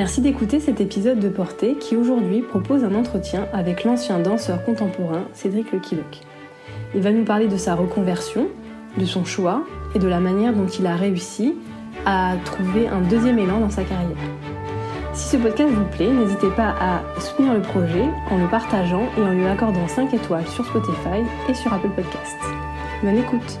Merci d'écouter cet épisode de Portée qui aujourd'hui propose un entretien avec l'ancien danseur contemporain Cédric Lequiloc. Il va nous parler de sa reconversion, de son choix et de la manière dont il a réussi à trouver un deuxième élan dans sa carrière. Si ce podcast vous plaît, n'hésitez pas à soutenir le projet en le partageant et en lui accordant 5 étoiles sur Spotify et sur Apple Podcasts. Bonne écoute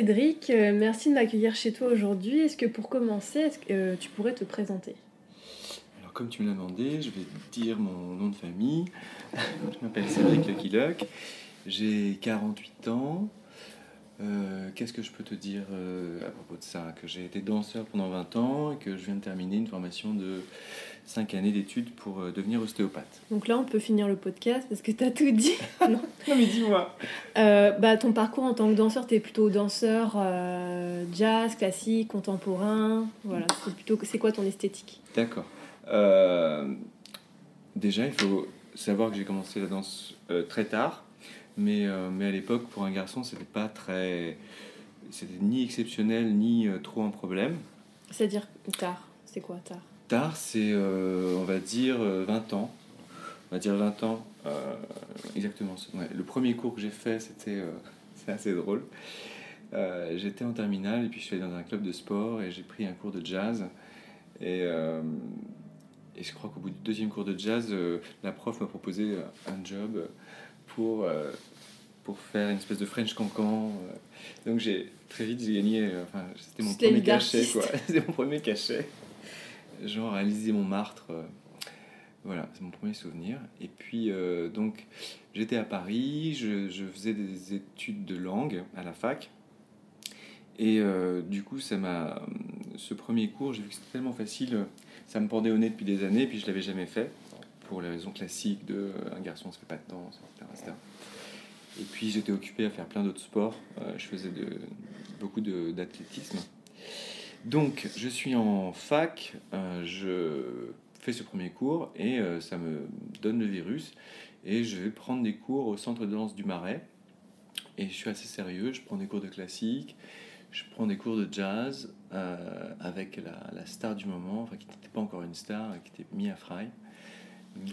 Cédric, euh, merci de m'accueillir chez toi aujourd'hui. Est-ce que pour commencer, euh, tu pourrais te présenter? Alors comme tu me l'as demandé, je vais dire mon nom de famille. je m'appelle Cédric Lucky Luck, j'ai 48 ans. Euh, qu'est-ce que je peux te dire à propos de ça? Que j'ai été danseur pendant 20 ans et que je viens de terminer une formation de 5 années d'études pour euh, devenir ostéopathe. Donc là, on peut finir le podcast parce que tu as tout dit. non. mais dis-moi. Euh, bah, ton parcours en tant que danseur, tu es plutôt danseur euh, jazz, classique, contemporain. Voilà, c'est plutôt c'est quoi ton esthétique? D'accord. déjà, il faut savoir que j'ai commencé la danse très tard, mais, mais à l'époque, pour un garçon, c'était pas très. C'était ni exceptionnel, ni trop un problème. C'est-à-dire tard C'est quoi tard? Tard, c'est, euh, on va dire, 20 euh, ans. On va dire 20 ans. Euh, exactement. Le premier cours que j'ai fait, c'était c'est assez drôle. J'étais en terminale et puis je suis allé dans un club de sport et j'ai pris un cours de jazz. Et, et je crois qu'au bout du deuxième cours de jazz, la prof m'a proposé un job pour, pour faire une espèce de French cancan. Donc j'ai très vite j'ai gagné. Enfin, c'était mon premier cachet, quoi. C'était mon premier cachet genre à Montmartre. Euh, voilà, c'est mon premier souvenir. Et puis, euh, donc, j'étais à Paris, je, je, faisais des études de langue à la fac. Et euh, du coup, ça m'a. Ce premier cours, j'ai vu que c'était tellement facile, ça me pendait au nez depuis des années, et puis je l'avais jamais fait, pour les raisons classiques de un garçon se fait pas de danse, etc. Et puis j'étais occupé à faire plein d'autres sports. je faisais de, beaucoup d'athlétisme. Donc, je suis en fac, euh, je fais ce premier cours et euh, ça me donne le virus. Et je vais prendre des cours au centre de danse du Marais. Et je suis assez sérieux, je prends des cours de classique, je prends des cours de jazz euh, avec la, star du moment, enfin qui n'était pas encore une star, qui était Mia Fry.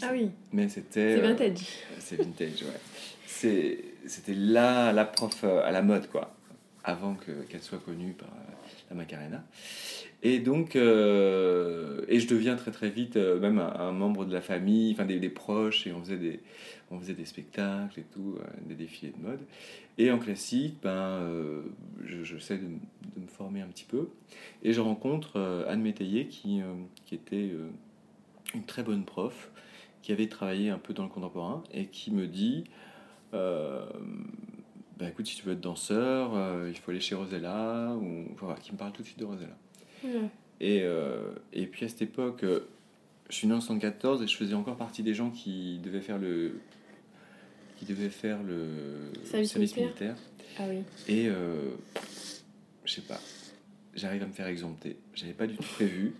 Ah oui. Mais c'était. C'est vintage. c'est vintage, ouais. C'était là la prof à la mode, quoi. Avant qu'elle soit connue par la Macarena. Et donc, euh, et je deviens très très vite euh, même un, membre de la famille, enfin des, proches, et on faisait des, on faisait des spectacles et tout, euh, des défilés de mode. Et en classique, ben, je, je, sais de, de, me former un petit peu. Et je rencontre Anne Métayer qui, qui était une très bonne prof, qui avait travaillé un peu dans le contemporain, et qui me dit bah écoute, si tu veux être danseur, euh, il faut aller chez Rosella, ou enfin, qui me parle tout de suite de Rosella. Et, euh, et puis à cette époque, euh, je suis né en 74 et je faisais encore partie des gens qui devaient faire le, qui devaient faire le service, militaire. Ah oui. Et je sais pas, j'arrive à me faire exempter. J'avais pas du tout prévu.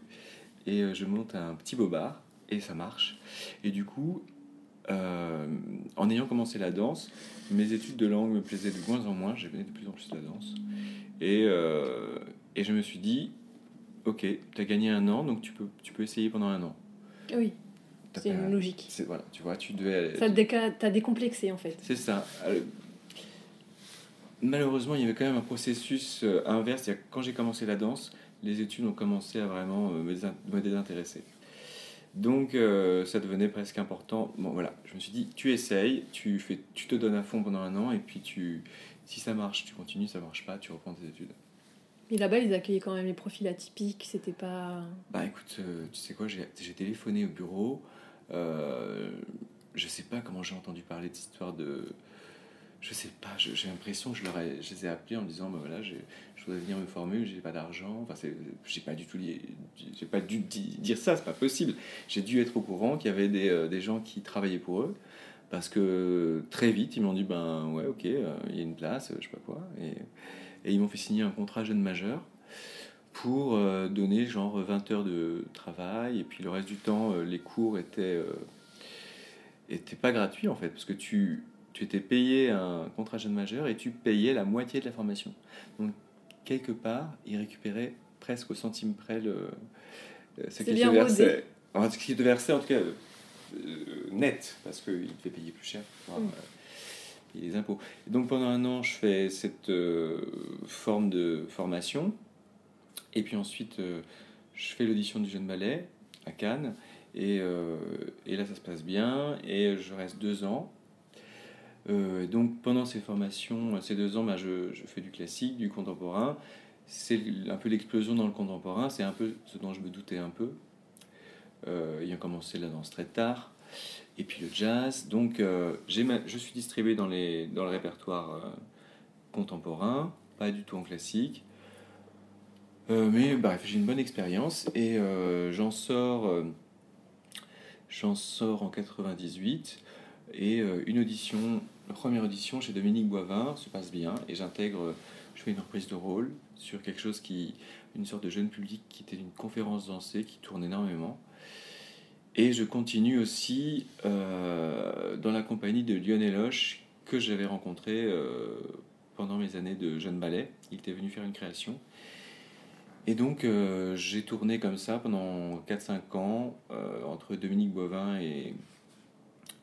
Et je monte un petit bobard et ça marche. Et du coup, en ayant commencé la danse, mes études de langue me plaisaient de moins en moins, j'aimais de plus en plus la danse. Et, euh, et je me suis dit, ok, tu as gagné un an, donc tu peux, tu peux essayer pendant un an. Oui, c'est une logique. Voilà, tu vois, tu devais... Ça t'as décomplexé en fait. C'est ça. Euh, malheureusement, il y avait quand même un processus euh, inverse. Quand j'ai commencé la danse, les études ont commencé à vraiment me désintéresser. Donc euh, ça devenait presque important. Bon voilà, je me suis dit, tu essayes, tu, fais, tu te donnes à fond pendant un an et puis tu, Si ça marche, tu continues, ça marche pas, tu reprends tes études. Mais là-bas, ils accueillaient quand même les profils atypiques, c'était pas. Bah écoute, euh, tu sais quoi, j'ai téléphoné au bureau. Euh, je sais pas comment j'ai entendu parler de cette histoire de. Je sais pas, je- j'ai l'impression que je, leur ai, je les ai appelés en me disant bah voilà, j'ai- je voudrais venir me former, j'ai pas d'argent. Enfin, j'ai pas du tout j'ai pas dû di- dire ça, c'est pas possible. J'ai dû être au courant qu'il y avait des, euh, des gens qui travaillaient pour eux. Parce que très vite, ils m'ont dit ben ouais, ok, euh, il y a une place, je sais pas quoi. Et, et ils m'ont fait signer un contrat jeune majeur pour euh, donner genre 20 heures de travail. Et puis le reste du temps, les cours étaient, étaient pas gratuits en fait. Parce que tu, tu étais payé un contrat jeune majeur et tu payais la moitié de la formation. Donc quelque part, ils récupéraient presque au centime près le, euh, ce bien te. Enfin, ce versaient en tout cas euh, net, parce qu'ils devaient payer plus cher pour Mm. euh, payer les impôts. Et donc pendant un an, je fais cette euh, forme de formation. Et puis ensuite, je fais l'audition du Jeune Ballet à Cannes. Et, et là, ça se passe bien. Et je reste deux ans. Euh, donc pendant ces formations, ces deux ans, bah, je, fais du classique, du contemporain. C'est un peu l'explosion dans le contemporain. C'est un peu ce dont je me doutais un peu. Euh, ayant commencé la danse très tard. Et puis le jazz. Donc euh, je suis distribué dans, les, dans le répertoire euh, contemporain, pas du tout en classique. Euh, mais bref, j'ai une bonne expérience et euh, j'en sors, euh, j'en sors en 98 et euh, une audition, la première audition chez Dominique Boivin se passe bien et j'intègre, je fais une reprise de rôle sur quelque chose qui, une sorte de jeune public qui était une conférence dansée qui tourne énormément. Et je continue aussi euh, dans la compagnie de Lionel Hoche que j'avais rencontré euh, pendant mes années de jeune ballet. Il était venu faire une création. Et donc, euh, j'ai tourné comme ça pendant 4-5 ans entre Dominique Boivin et,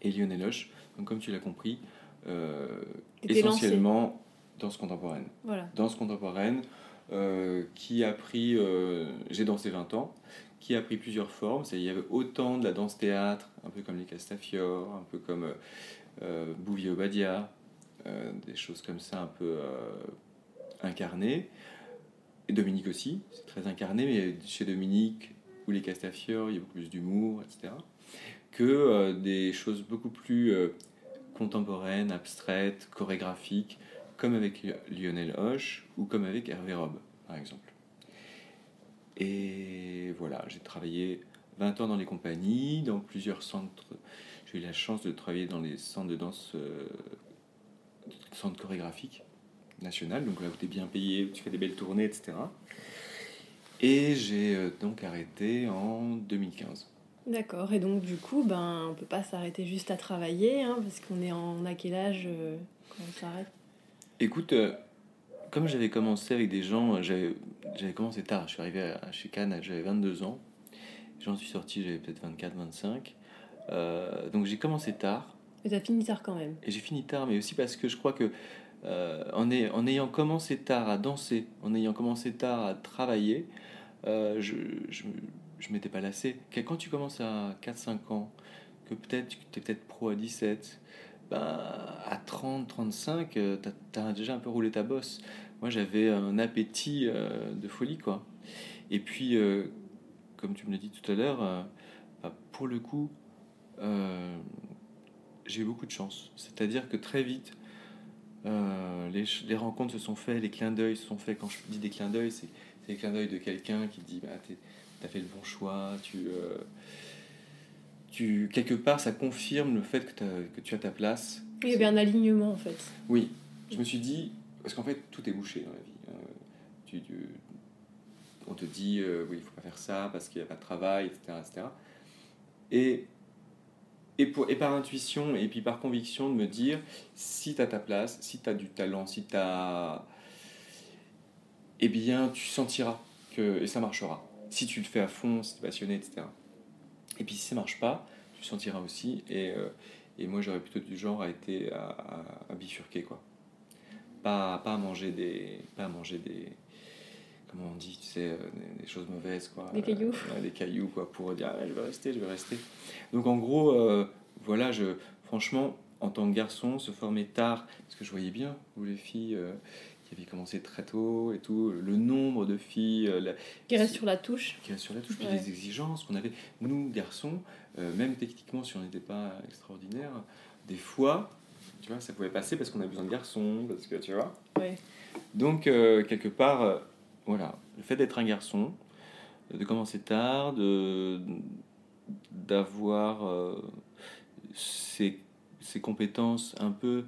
et Lionel Hoche. Donc, comme tu l'as compris, euh, T'étais lancé. essentiellement danse contemporaine. Voilà. Danse contemporaine euh, qui a pris, euh, j'ai dansé 20 ans, qui a pris plusieurs formes. Il y avait autant de la danse théâtre, un peu comme les Castafiore, un peu comme euh, Bouvier Obadia, euh, des choses comme ça un peu euh, incarnées. Et Dominique aussi, c'est très incarné, mais chez Dominique ou les Castafiore, il y a beaucoup plus d'humour, etc. Que des choses beaucoup plus contemporaines, abstraites, chorégraphiques, comme avec Lionel Hoche ou comme avec Hervé Robe, par exemple. Et voilà, j'ai travaillé 20 ans dans les compagnies, dans plusieurs centres. J'ai eu la chance de travailler dans les centres de danse, euh, centres chorégraphiques nationales, donc là où tu es bien payé, où tu fais des belles tournées, etc. Et j'ai euh, donc arrêté en 2015. D'accord. Et donc, du coup, ben, on peut pas s'arrêter juste à travailler, hein, parce qu'on est en on a quel âge euh, quand on s'arrête? Écoute, euh, comme j'avais commencé avec des gens, euh, j'avais commencé tard. Je suis arrivé à, chez Cannes, j'avais 22 ans. J'en suis sorti, j'avais peut-être 24, 25. Euh, donc j'ai commencé tard Mais t'as fini tard quand même? et j'ai fini tard, mais aussi parce que je crois que en, ay- en ayant commencé tard à danser, en ayant commencé tard à travailler, je, je, je m'étais pas lassé. Quand tu commences à 4-5 ans, que peut-être tu es peut-être pro à 17, ben, à 30, 35, tu as, déjà un peu roulé ta bosse. Moi, j'avais un appétit euh, de folie, quoi. Et puis, euh, comme tu me l'as dit tout à l'heure, euh, bah, pour le coup, j'ai eu beaucoup de chance. C'est-à-dire que très vite, les, les rencontres se sont faites, les clins d'œil se sont faits. Quand je dis des clins d'œil, c'est les clins d'œil de quelqu'un qui dit bah, tu as fait le bon choix, tu, euh, tu, quelque part, ça confirme le fait que, que tu as ta place. Il y avait un alignement en fait. Oui, je me suis dit, parce qu'en fait, tout est bouché dans la vie. hein. Tu- tu- on te dit, euh, oui, il faut pas faire ça parce qu'il n'y a pas de travail, etc. etc. Et, et, pour, et par intuition et puis par conviction de me dire, si tu as ta place, si tu as du talent, si tu as... Eh bien, tu sentiras que... Et ça marchera. Si tu le fais à fond, si tu es passionné, etc. Et puis si ça marche pas, tu sentiras aussi. Et, euh, et moi, j'aurais plutôt du genre à, été, à, à- à bifurquer, quoi. Pas, pas à manger des... Pas à manger des comment on dit, tu sais, euh, des, des choses mauvaises, quoi. Des cailloux. Euh, ouais, des cailloux, quoi, pour dire, ah, je vais rester, je vais rester. Donc, en gros, euh, voilà, je, franchement, en tant que garçon, se former tard, parce que je voyais bien où les filles qui avaient commencé très tôt et tout, le nombre de filles euh, la- Qui reste sur la touche. qui restent sur la touche, puis Ouais. les exigences qu'on avait. Nous, garçons, euh, même techniquement, si on n'était pas extraordinaire, des fois, tu vois, ça pouvait passer parce qu'on a besoin de garçons, parce que tu vois. Ouais. Donc, euh, quelque part, euh, voilà, le fait d'être un garçon, de commencer tard, de d'avoir ses, ses compétences un peu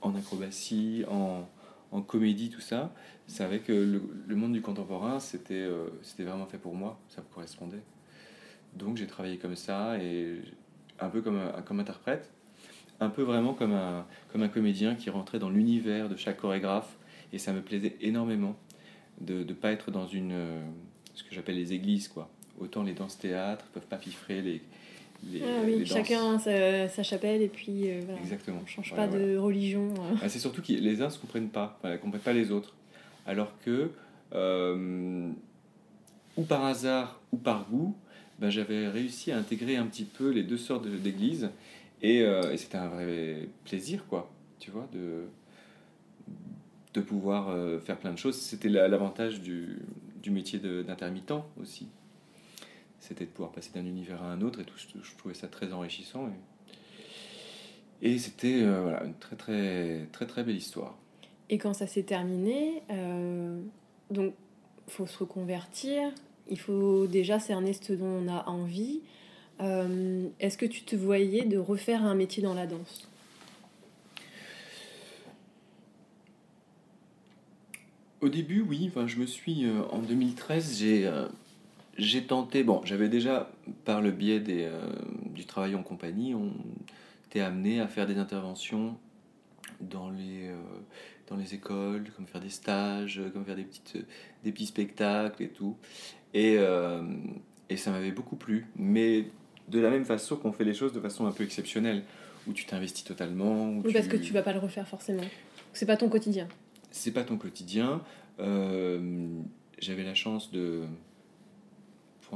en acrobatie, en, en comédie, tout ça, c'est avec que le, monde du contemporain, c'était euh, c'était vraiment fait pour moi, ça me correspondait. Donc j'ai travaillé comme ça, et un peu comme, un, comme interprète, un peu vraiment comme un, comme un comédien qui rentrait dans l'univers de chaque chorégraphe, et ça me plaisait énormément de ne pas être dans une, euh, ce que j'appelle les églises, quoi. Autant les danses théâtre peuvent pas piffrer les, les, Ah oui, chacun sa, sa chapelle et puis euh, voilà. Exactement. On change Voilà, pas de religion. euh. Ah, c'est surtout que les uns ne se comprennent pas, enfin, ne comprennent pas les autres. Alors que, euh, ou par hasard, ou par goût, ben, j'avais réussi à intégrer un petit peu les deux sortes d'églises. Et, euh, et c'était un vrai plaisir, quoi, tu vois, de, de pouvoir faire plein de choses. C'était la- l'avantage du, du métier d'intermittent aussi. C'était de pouvoir passer d'un univers à un autre et tout. Je, trouvais ça très enrichissant. Et, et c'était euh, voilà, une très, très, très, très belle histoire. Et quand ça s'est terminé, euh, donc faut se reconvertir. Il faut déjà cerner ce dont on a envie. Euh, Est-ce que tu te voyais de refaire un métier dans la danse? Au début, oui. Enfin, je me suis euh, en 2013, j'ai euh, j'ai tenté. Bon, j'avais déjà par le biais des, euh, du travail en compagnie, on était amené à faire des interventions dans les euh, dans les écoles, comme faire des stages, comme faire des petites des petits spectacles et tout. Et euh, et ça m'avait beaucoup plu. Mais de la même façon qu'on fait les choses de façon un peu exceptionnelle, où tu t'investis totalement. où Oui, parce que tu vas pas le refaire forcément. C'est pas ton quotidien. c'est pas ton quotidien. J'avais la chance de,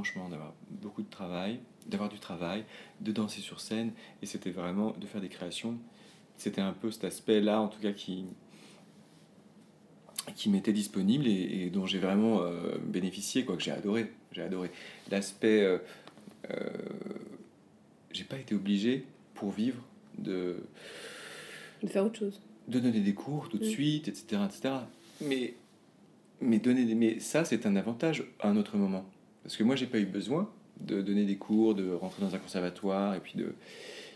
franchement, d'avoir beaucoup de travail, d'avoir du travail, de danser sur scène, et c'était vraiment de faire des créations. C'était un peu cet aspect-là, en tout cas, qui qui m'était disponible et, et dont j'ai vraiment euh, bénéficié, quoi, que j'ai adoré. J'ai adoré. L'aspect, euh, euh, j'ai pas été obligé pour vivre de De faire autre chose. de donner des cours tout de Mm. suite, etc., etc. Mais, mais, donner des, mais ça, c'est un avantage à un autre moment. Parce que moi, j'ai pas eu besoin de donner des cours, de rentrer dans un conservatoire, et puis de...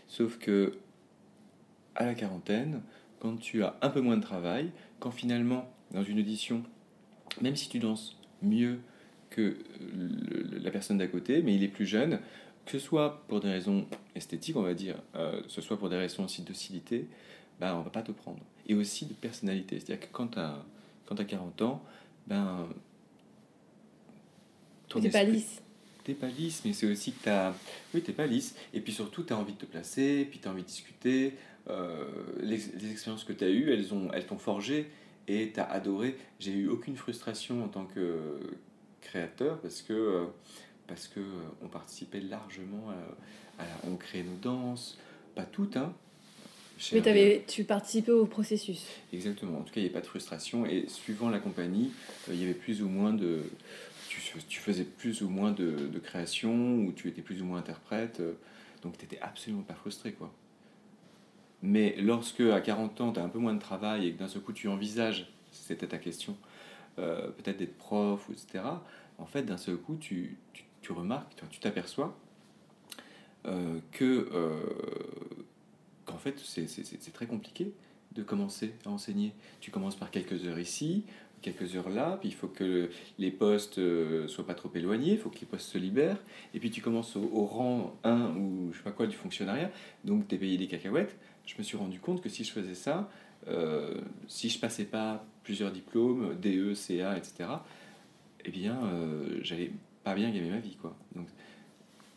Sauf que, à la quarantaine, quand tu as un peu moins de travail, quand finalement, dans une audition, même si tu danses mieux que la personne d'à côté, mais il est plus jeune, que ce soit pour des raisons esthétiques, on va dire, euh, que ce soit pour des raisons aussi de docilité, ben, on va pas te prendre. Et aussi de personnalité. C'est-à-dire que quand tu as, as 40 ans, ben. T'es pas lisse. T'es pas lisse, mais c'est aussi que tu as. Oui, t'es pas lisse. Et puis surtout, tu as envie de te placer, puis tu as envie de discuter. Euh, les, les expériences que tu as eues, elles ont- elles t'ont forgé et tu as adoré. J'ai eu aucune frustration en tant que créateur parce que. euh, parce que euh, on participait largement à, à la- on créait nos danses, pas toutes, hein. Mais t'avais, tu participais au processus. Exactement. En tout cas, il n'y avait pas de frustration. Et suivant la compagnie, il y avait plus ou moins de. Tu, faisais plus ou moins de, création, ou tu étais plus ou moins interprète. euh, donc, tu n'étais absolument pas frustré, quoi. Mais lorsque, à 40 ans, tu as un peu moins de travail et que d'un seul coup, tu envisages, c'était ta question, euh, peut-être d'être prof, etc., en fait, d'un seul coup, tu, tu, remarques, tu- t'aperçois euh, que. qu'en fait, c'est très compliqué de commencer à enseigner. Tu commences par quelques heures ici, quelques heures là, puis il faut que les postes euh, soient pas trop éloignés, il faut que les postes se libèrent, et puis tu commences au, rang 1 ou je sais pas quoi du fonctionnariat, donc tu es payé des cacahuètes. Je me suis rendu compte que si je faisais ça, euh, si je passais pas plusieurs diplômes, DE, CA, etc., eh bien, euh, j'allais pas bien gagner ma vie, quoi. Donc,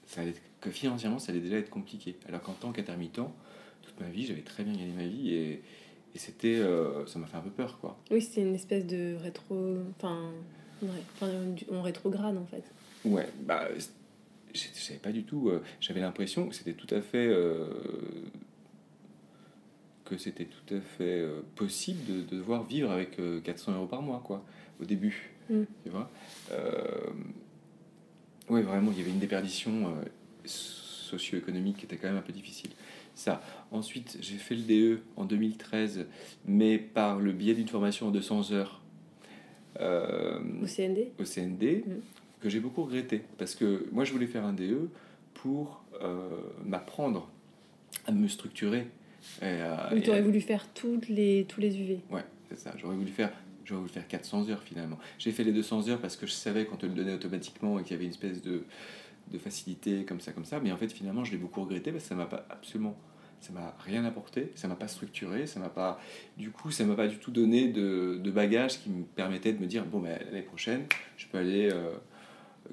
ça allait que financièrement, ça allait déjà être compliqué. Alors qu'en tant qu'intermittent, toute ma vie, j'avais très bien gagné ma vie et, et c'était, euh, ça m'a fait un peu peur, quoi. Oui, c'était une espèce de rétro. Enfin, ouais, on rétrograde en fait. Ouais, bah, je savais pas du tout. euh, J'avais l'impression que c'était tout à fait. euh, que c'était tout à fait possible de, de devoir vivre avec euh, 400 euros par mois, quoi, au début. Mm. Tu vois Oui, vraiment, il y avait une déperdition socio-économique qui était quand même un peu difficile. Ça. Ensuite, j'ai fait le DE en 2013, mais par le biais d'une formation en 200 heures. euh, Au CND au CND Mm. que j'ai beaucoup regretté parce que moi je voulais faire un DE pour euh, m'apprendre à me structurer. Et tu aurais voulu faire toutes les, tous les UV. Ouais, c'est ça. J'aurais voulu faire. J'aurais voulu faire 400 heures finalement. J'ai fait les 200 heures parce que je savais qu'on te le donnait automatiquement et qu'il y avait une espèce de, de facilité comme ça, comme ça. Mais en fait, finalement, je l'ai beaucoup regretté parce que ça m'a pas absolument. Ça m'a rien apporté, ça m'a pas structuré, ça m'a pas. Du coup, ça m'a pas du tout donné de, de bagage qui me permettait de me dire bon, ben, l'année prochaine, je peux aller euh,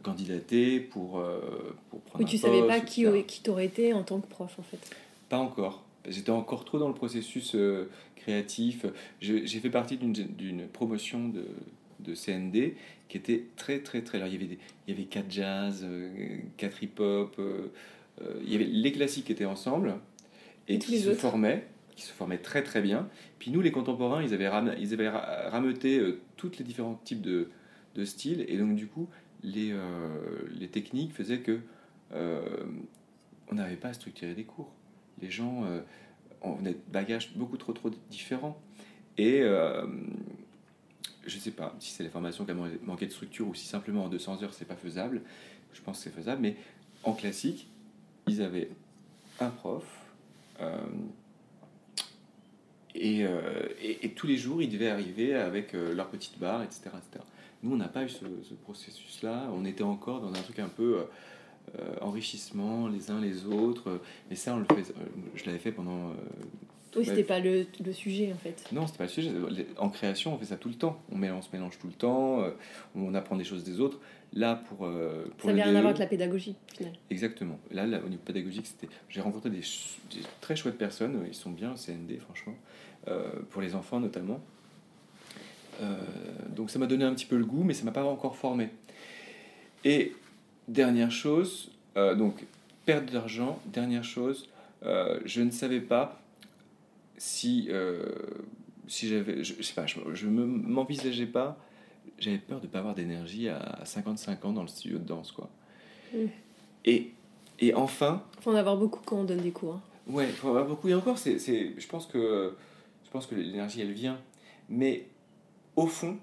candidater pour, euh, pour prendre Oui, un tu savais poste, pas qui, qui t'aurait été en tant que prof, en fait. Pas encore. J'étais encore trop dans le processus euh, créatif. J'ai fait partie d'une- promotion de, de CND qui était très très très large. Il y avait, des, il y avait quatre jazz, euh, quatre hip-hop, euh, euh, il y avait les classiques qui étaient ensemble et, qui se autres. formaient, qui se formaient très très bien. Puis nous les contemporains, ils avaient, ram- ils avaient ra- rameuté euh, tous les différents types de, de styles et donc du coup les, euh, les techniques faisaient que euh, on n'avait pas à structurer des cours. Les gens euh, on venait de bagages beaucoup trop trop différents et je sais pas si c'est les formations qui man- manquaient de structure ou si simplement en 200 heures c'est pas faisable. Je pense que c'est faisable, mais en classique, ils avaient un prof et, euh, et, et tous les jours ils devaient arriver avec euh, leur petite barre, etc. etc. Nous, on n'a pas eu ce, ce processus-là. On était encore dans un truc un peu euh, euh, enrichissement les uns les autres. Mais ça, on le fait, euh, je l'avais fait pendant. euh, Oui, c'était pas le, le sujet, en fait. non, c'était pas le sujet. En création, on fait ça tout le temps. On, mélange, on se mélange tout le temps. euh, on apprend des choses des autres. Là, pour, euh, pour Ça n'avait rien DE, à voir avec la pédagogie, au final. Exactement. Là, là, au niveau pédagogique, c'était. J'ai rencontré des, très chouettes personnes. Ils sont bien au CND, franchement, euh, pour les enfants notamment. Euh, donc, ça m'a donné un petit peu le goût, mais ça m'a pas encore formé. Et dernière chose, euh, donc perte d'argent. Dernière chose, je ne savais pas si si j'avais, je, je sais pas, je, je me m'envisageais pas. J'avais peur de pas avoir d'énergie à 55 ans dans le studio de danse, quoi. Et, et enfin, faut en avoir beaucoup quand on donne des cours. hein. ouais, faut avoir beaucoup. Et encore, c'est, c'est, je pense que je pense que l'énergie, elle vient. Mais au fond,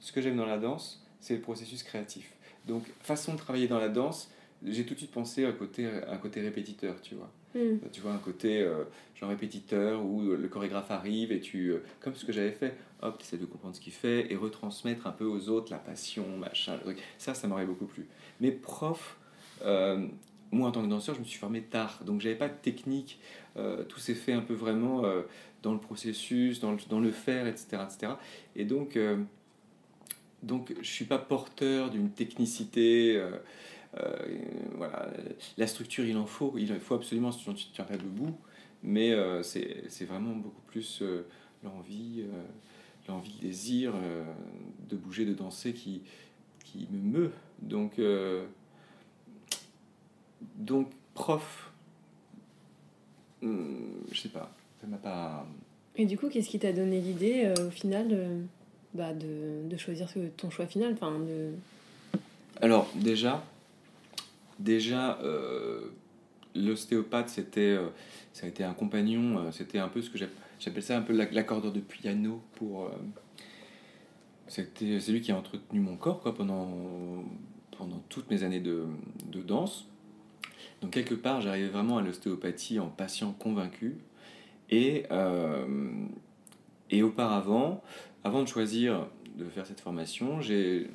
ce que j'aime dans la danse, c'est le processus créatif. Donc, façon de travailler dans la danse, j'ai tout de suite pensé à un côté, à un côté répétiteur, tu vois. Hmm. Tu vois, un côté euh, genre répétiteur où euh, le chorégraphe arrive et tu, euh, comme ce que j'avais fait, hop, tu essaies de comprendre ce qu'il fait et retransmettre un peu aux autres la passion, machin. Ça, ça m'aurait beaucoup plu. Mais prof, euh, moi en tant que danseur, je me suis formé tard, donc j'avais pas de technique. Euh, tout s'est fait un peu vraiment euh, dans le processus, dans le, dans le faire, etc., etc. Et donc, euh, donc je suis pas porteur d'une technicité. Euh, voilà, la structure, il en faut, il faut absolument si tu ne tiens pas debout, mais euh, c'est c'est vraiment beaucoup plus euh, l'envie, l'envie, le désir de bouger, de danser qui, qui me meut. Donc, donc prof, hum, je sais pas, ça m'a pas. Et du coup, qu'est-ce qui t'a donné l'idée, euh, au final, euh, bah, de, de choisir ce- ton choix final enfin, de... Alors déjà, déjà euh, l'ostéopathe c'était, euh, ça a été un compagnon, euh, c'était un peu ce que j'app- j'appelle ça un peu l'ac- l'accordeur de piano pour. c'était, c'est lui qui a entretenu mon corps quoi pendant pendant toutes mes années de, de danse. Donc quelque part, j'arrivais vraiment à l'ostéopathie en patient convaincu. Et, et auparavant, avant de choisir de faire cette formation, j'ai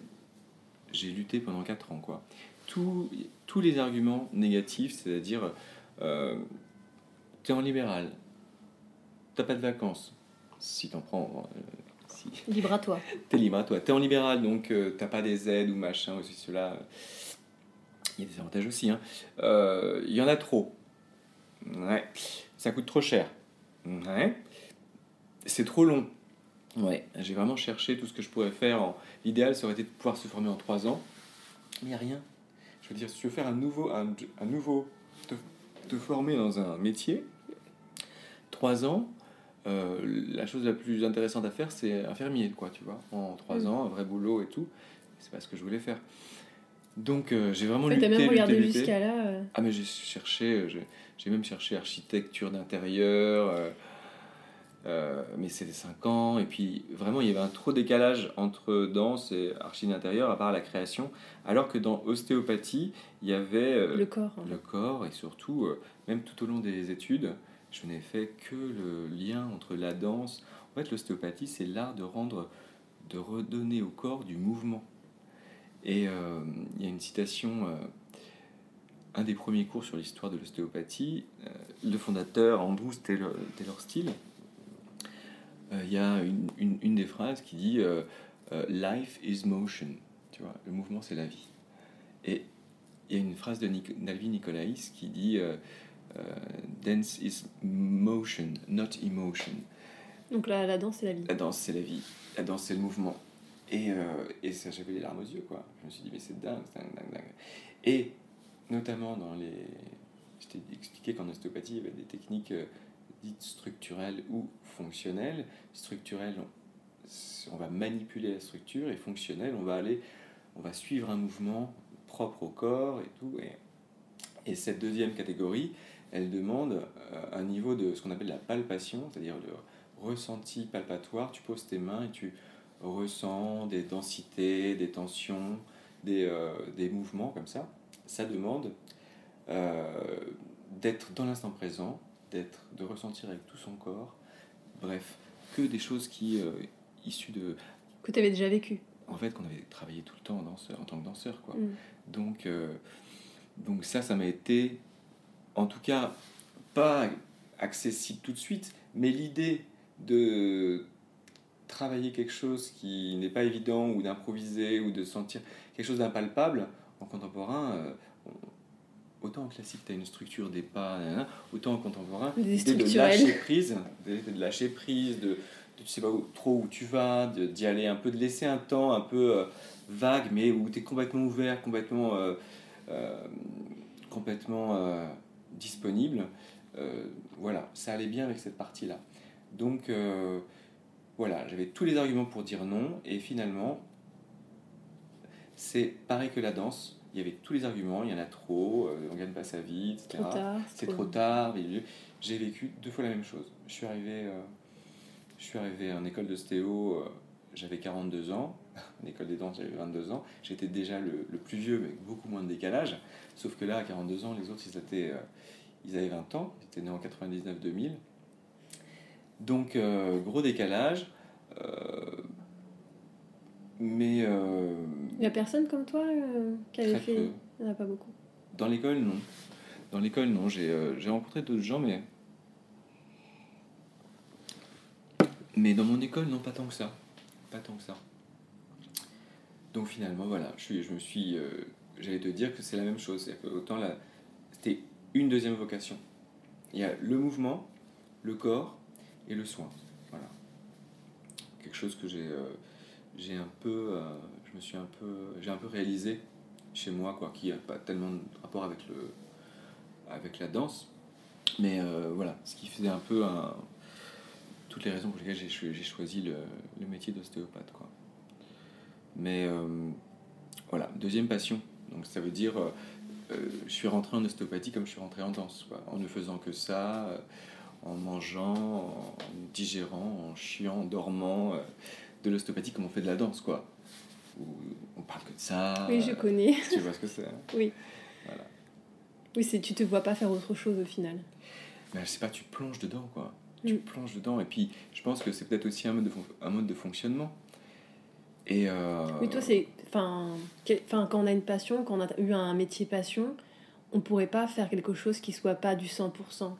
j'ai lutté pendant 4 ans. Quoi. Tous, tous les arguments négatifs, c'est-à-dire, euh, tu es en libéral, t'as pas de vacances, si t'en prends, euh, si Libre à toi. t'es libre à toi, t'es en libéral, donc euh, t'as pas des aides ou machin, ou ceci, cela. Il y a des avantages aussi. hein. Euh, Il y en a trop. Ouais. Ça coûte trop cher. Ouais. C'est trop long. Ouais. J'ai vraiment cherché tout ce que je pourrais faire. En... L'idéal, ça aurait été de pouvoir se former en trois ans. Mais il n'y a rien. Je veux dire, si tu veux faire un nouveau, un, un nouveau te, te former dans un métier, trois ans, euh, la chose la plus intéressante à faire, c'est infirmier, quoi, tu vois, en trois Mm. ans, un vrai boulot et tout. C'est pas ce que je voulais faire. Donc euh, j'ai vraiment En fait, lutté, t'as même regardé jusqu'à là. euh, Ah mais j'ai cherché, j'ai- j'ai même cherché architecture d'intérieur, euh, mais c'était 5 ans, et puis vraiment il y avait un trop décalage entre danse et archi d'intérieur, à part la création, alors que dans ostéopathie, il y avait euh, le corps. hein. le corps, et surtout, euh, même tout au long des études, je n'ai fait que le lien entre la danse. En fait, l'ostéopathie, c'est l'art de rendre, de redonner au corps du mouvement. Et il y a une citation, un des premiers cours sur l'histoire de l'ostéopathie, euh, le fondateur Andrew Taylor, Taylor Steele, il y a une, une- une des phrases qui dit euh, euh, Life is motion. Tu vois, le mouvement, c'est la vie. Et il y a une phrase de Nalvi Nicolaïs qui dit euh, euh, Dance is motion, not emotion. Donc là, la danse, c'est la vie. La danse, c'est la vie. La danse, c'est le mouvement. Et, euh, et ça, j'avais les larmes aux yeux, quoi. Je me suis dit, mais c'est dingue, dingue, dingue, dingue. Et notamment dans les. Je t'ai expliqué qu'en ostéopathie, il y avait des techniques euh, dites structurelles ou fonctionnelles. Structurelles, on, va manipuler la structure, et fonctionnelles, on va aller. On va suivre un mouvement propre au corps et tout. Et, et cette deuxième catégorie, elle demande euh, un niveau de ce qu'on appelle la palpation, c'est-à-dire le ressenti palpatoire. Tu poses tes mains et tu ressens des densités, des tensions, des, euh, des mouvements comme ça. Ça demande euh, d'être dans l'instant présent, d'être, de ressentir avec tout son corps. Bref, que des choses qui euh, issues de, Que tu avais déjà vécu. en fait, qu'on avait travaillé tout le temps en, danseur, en tant que danseur, quoi. Mm. Donc, euh, donc ça, ça m'a été, en tout cas, pas accessible tout de suite, mais l'idée de travailler quelque chose qui n'est pas évident, ou d'improviser, ou de sentir quelque chose d'impalpable, en contemporain, euh, autant en classique, tu as une structure, des pas, autant en contemporain, Des l'idée de lâcher prise, de, de lâcher prise, de, de tu sais pas où- trop où tu vas, d'y aller un peu, de laisser un temps un peu euh, vague, mais où tu es complètement ouvert, complètement, euh, euh, complètement disponible. Voilà, ça allait bien avec cette partie-là. Donc voilà, j'avais tous les arguments pour dire non, et finalement, c'est pareil que la danse. Il y avait tous les arguments, il y en a trop, euh, on gagne pas sa vie, etc. C'est trop tard. J'ai vécu deux fois la même chose. Je suis arrivé, euh, je suis arrivé en école d'ostéo, euh, j'avais 42 ans. En école des danses, j'avais 22 ans. J'étais déjà le, le plus vieux, mais avec beaucoup moins de décalage. Sauf que là, à 42 ans, les autres, ils, étaient, euh, ils avaient 20 ans. Ils étaient nés en 99-2000. Donc, euh, gros décalage. Mais euh, Il n'y a personne comme toi euh, qui avait fait. peu. Il n'y en a pas beaucoup. Dans l'école, non. Dans l'école, non. J'ai euh, j'ai rencontré d'autres gens, mais. Mais dans mon école, non, pas tant que ça. Pas tant que ça. Donc finalement, voilà, je, suis, je me suis. J'allais te dire que c'est la même chose. Que autant la. C'était une deuxième vocation. Il y a le mouvement, le corps et le soin. Voilà. Quelque chose que j'ai. J'ai un peu. euh, je me suis un peu. J'ai un peu réalisé chez moi, quoi, qui n'a pas tellement de rapport avec, le, avec la danse. Mais euh, voilà, ce qui faisait un peu toutes les raisons pour lesquelles j'ai j'ai choisi le, le métier d'ostéopathe. Quoi. Mais euh, voilà, deuxième passion. Donc ça veut dire, je suis rentré en ostéopathie comme je suis rentré en danse, en ne faisant que ça, en mangeant, en digérant, en chiant, en dormant, de l'ostéopathie comme on fait de la danse, quoi. Où on parle que de ça. Oui, je connais. tu vois ce que c'est hein Oui. Voilà. Oui, c'est tu te vois pas faire autre chose au final. Mais je sais pas, tu plonges dedans, quoi. Tu Mm. plonges dedans. Et puis, je pense que c'est peut-être aussi un mode de, un mode de fonctionnement. Et. euh, Oui, toi, c'est. Enfin, quand on a une passion, quand on a eu un métier passion, on pourrait pas faire quelque chose qui soit pas du 100%.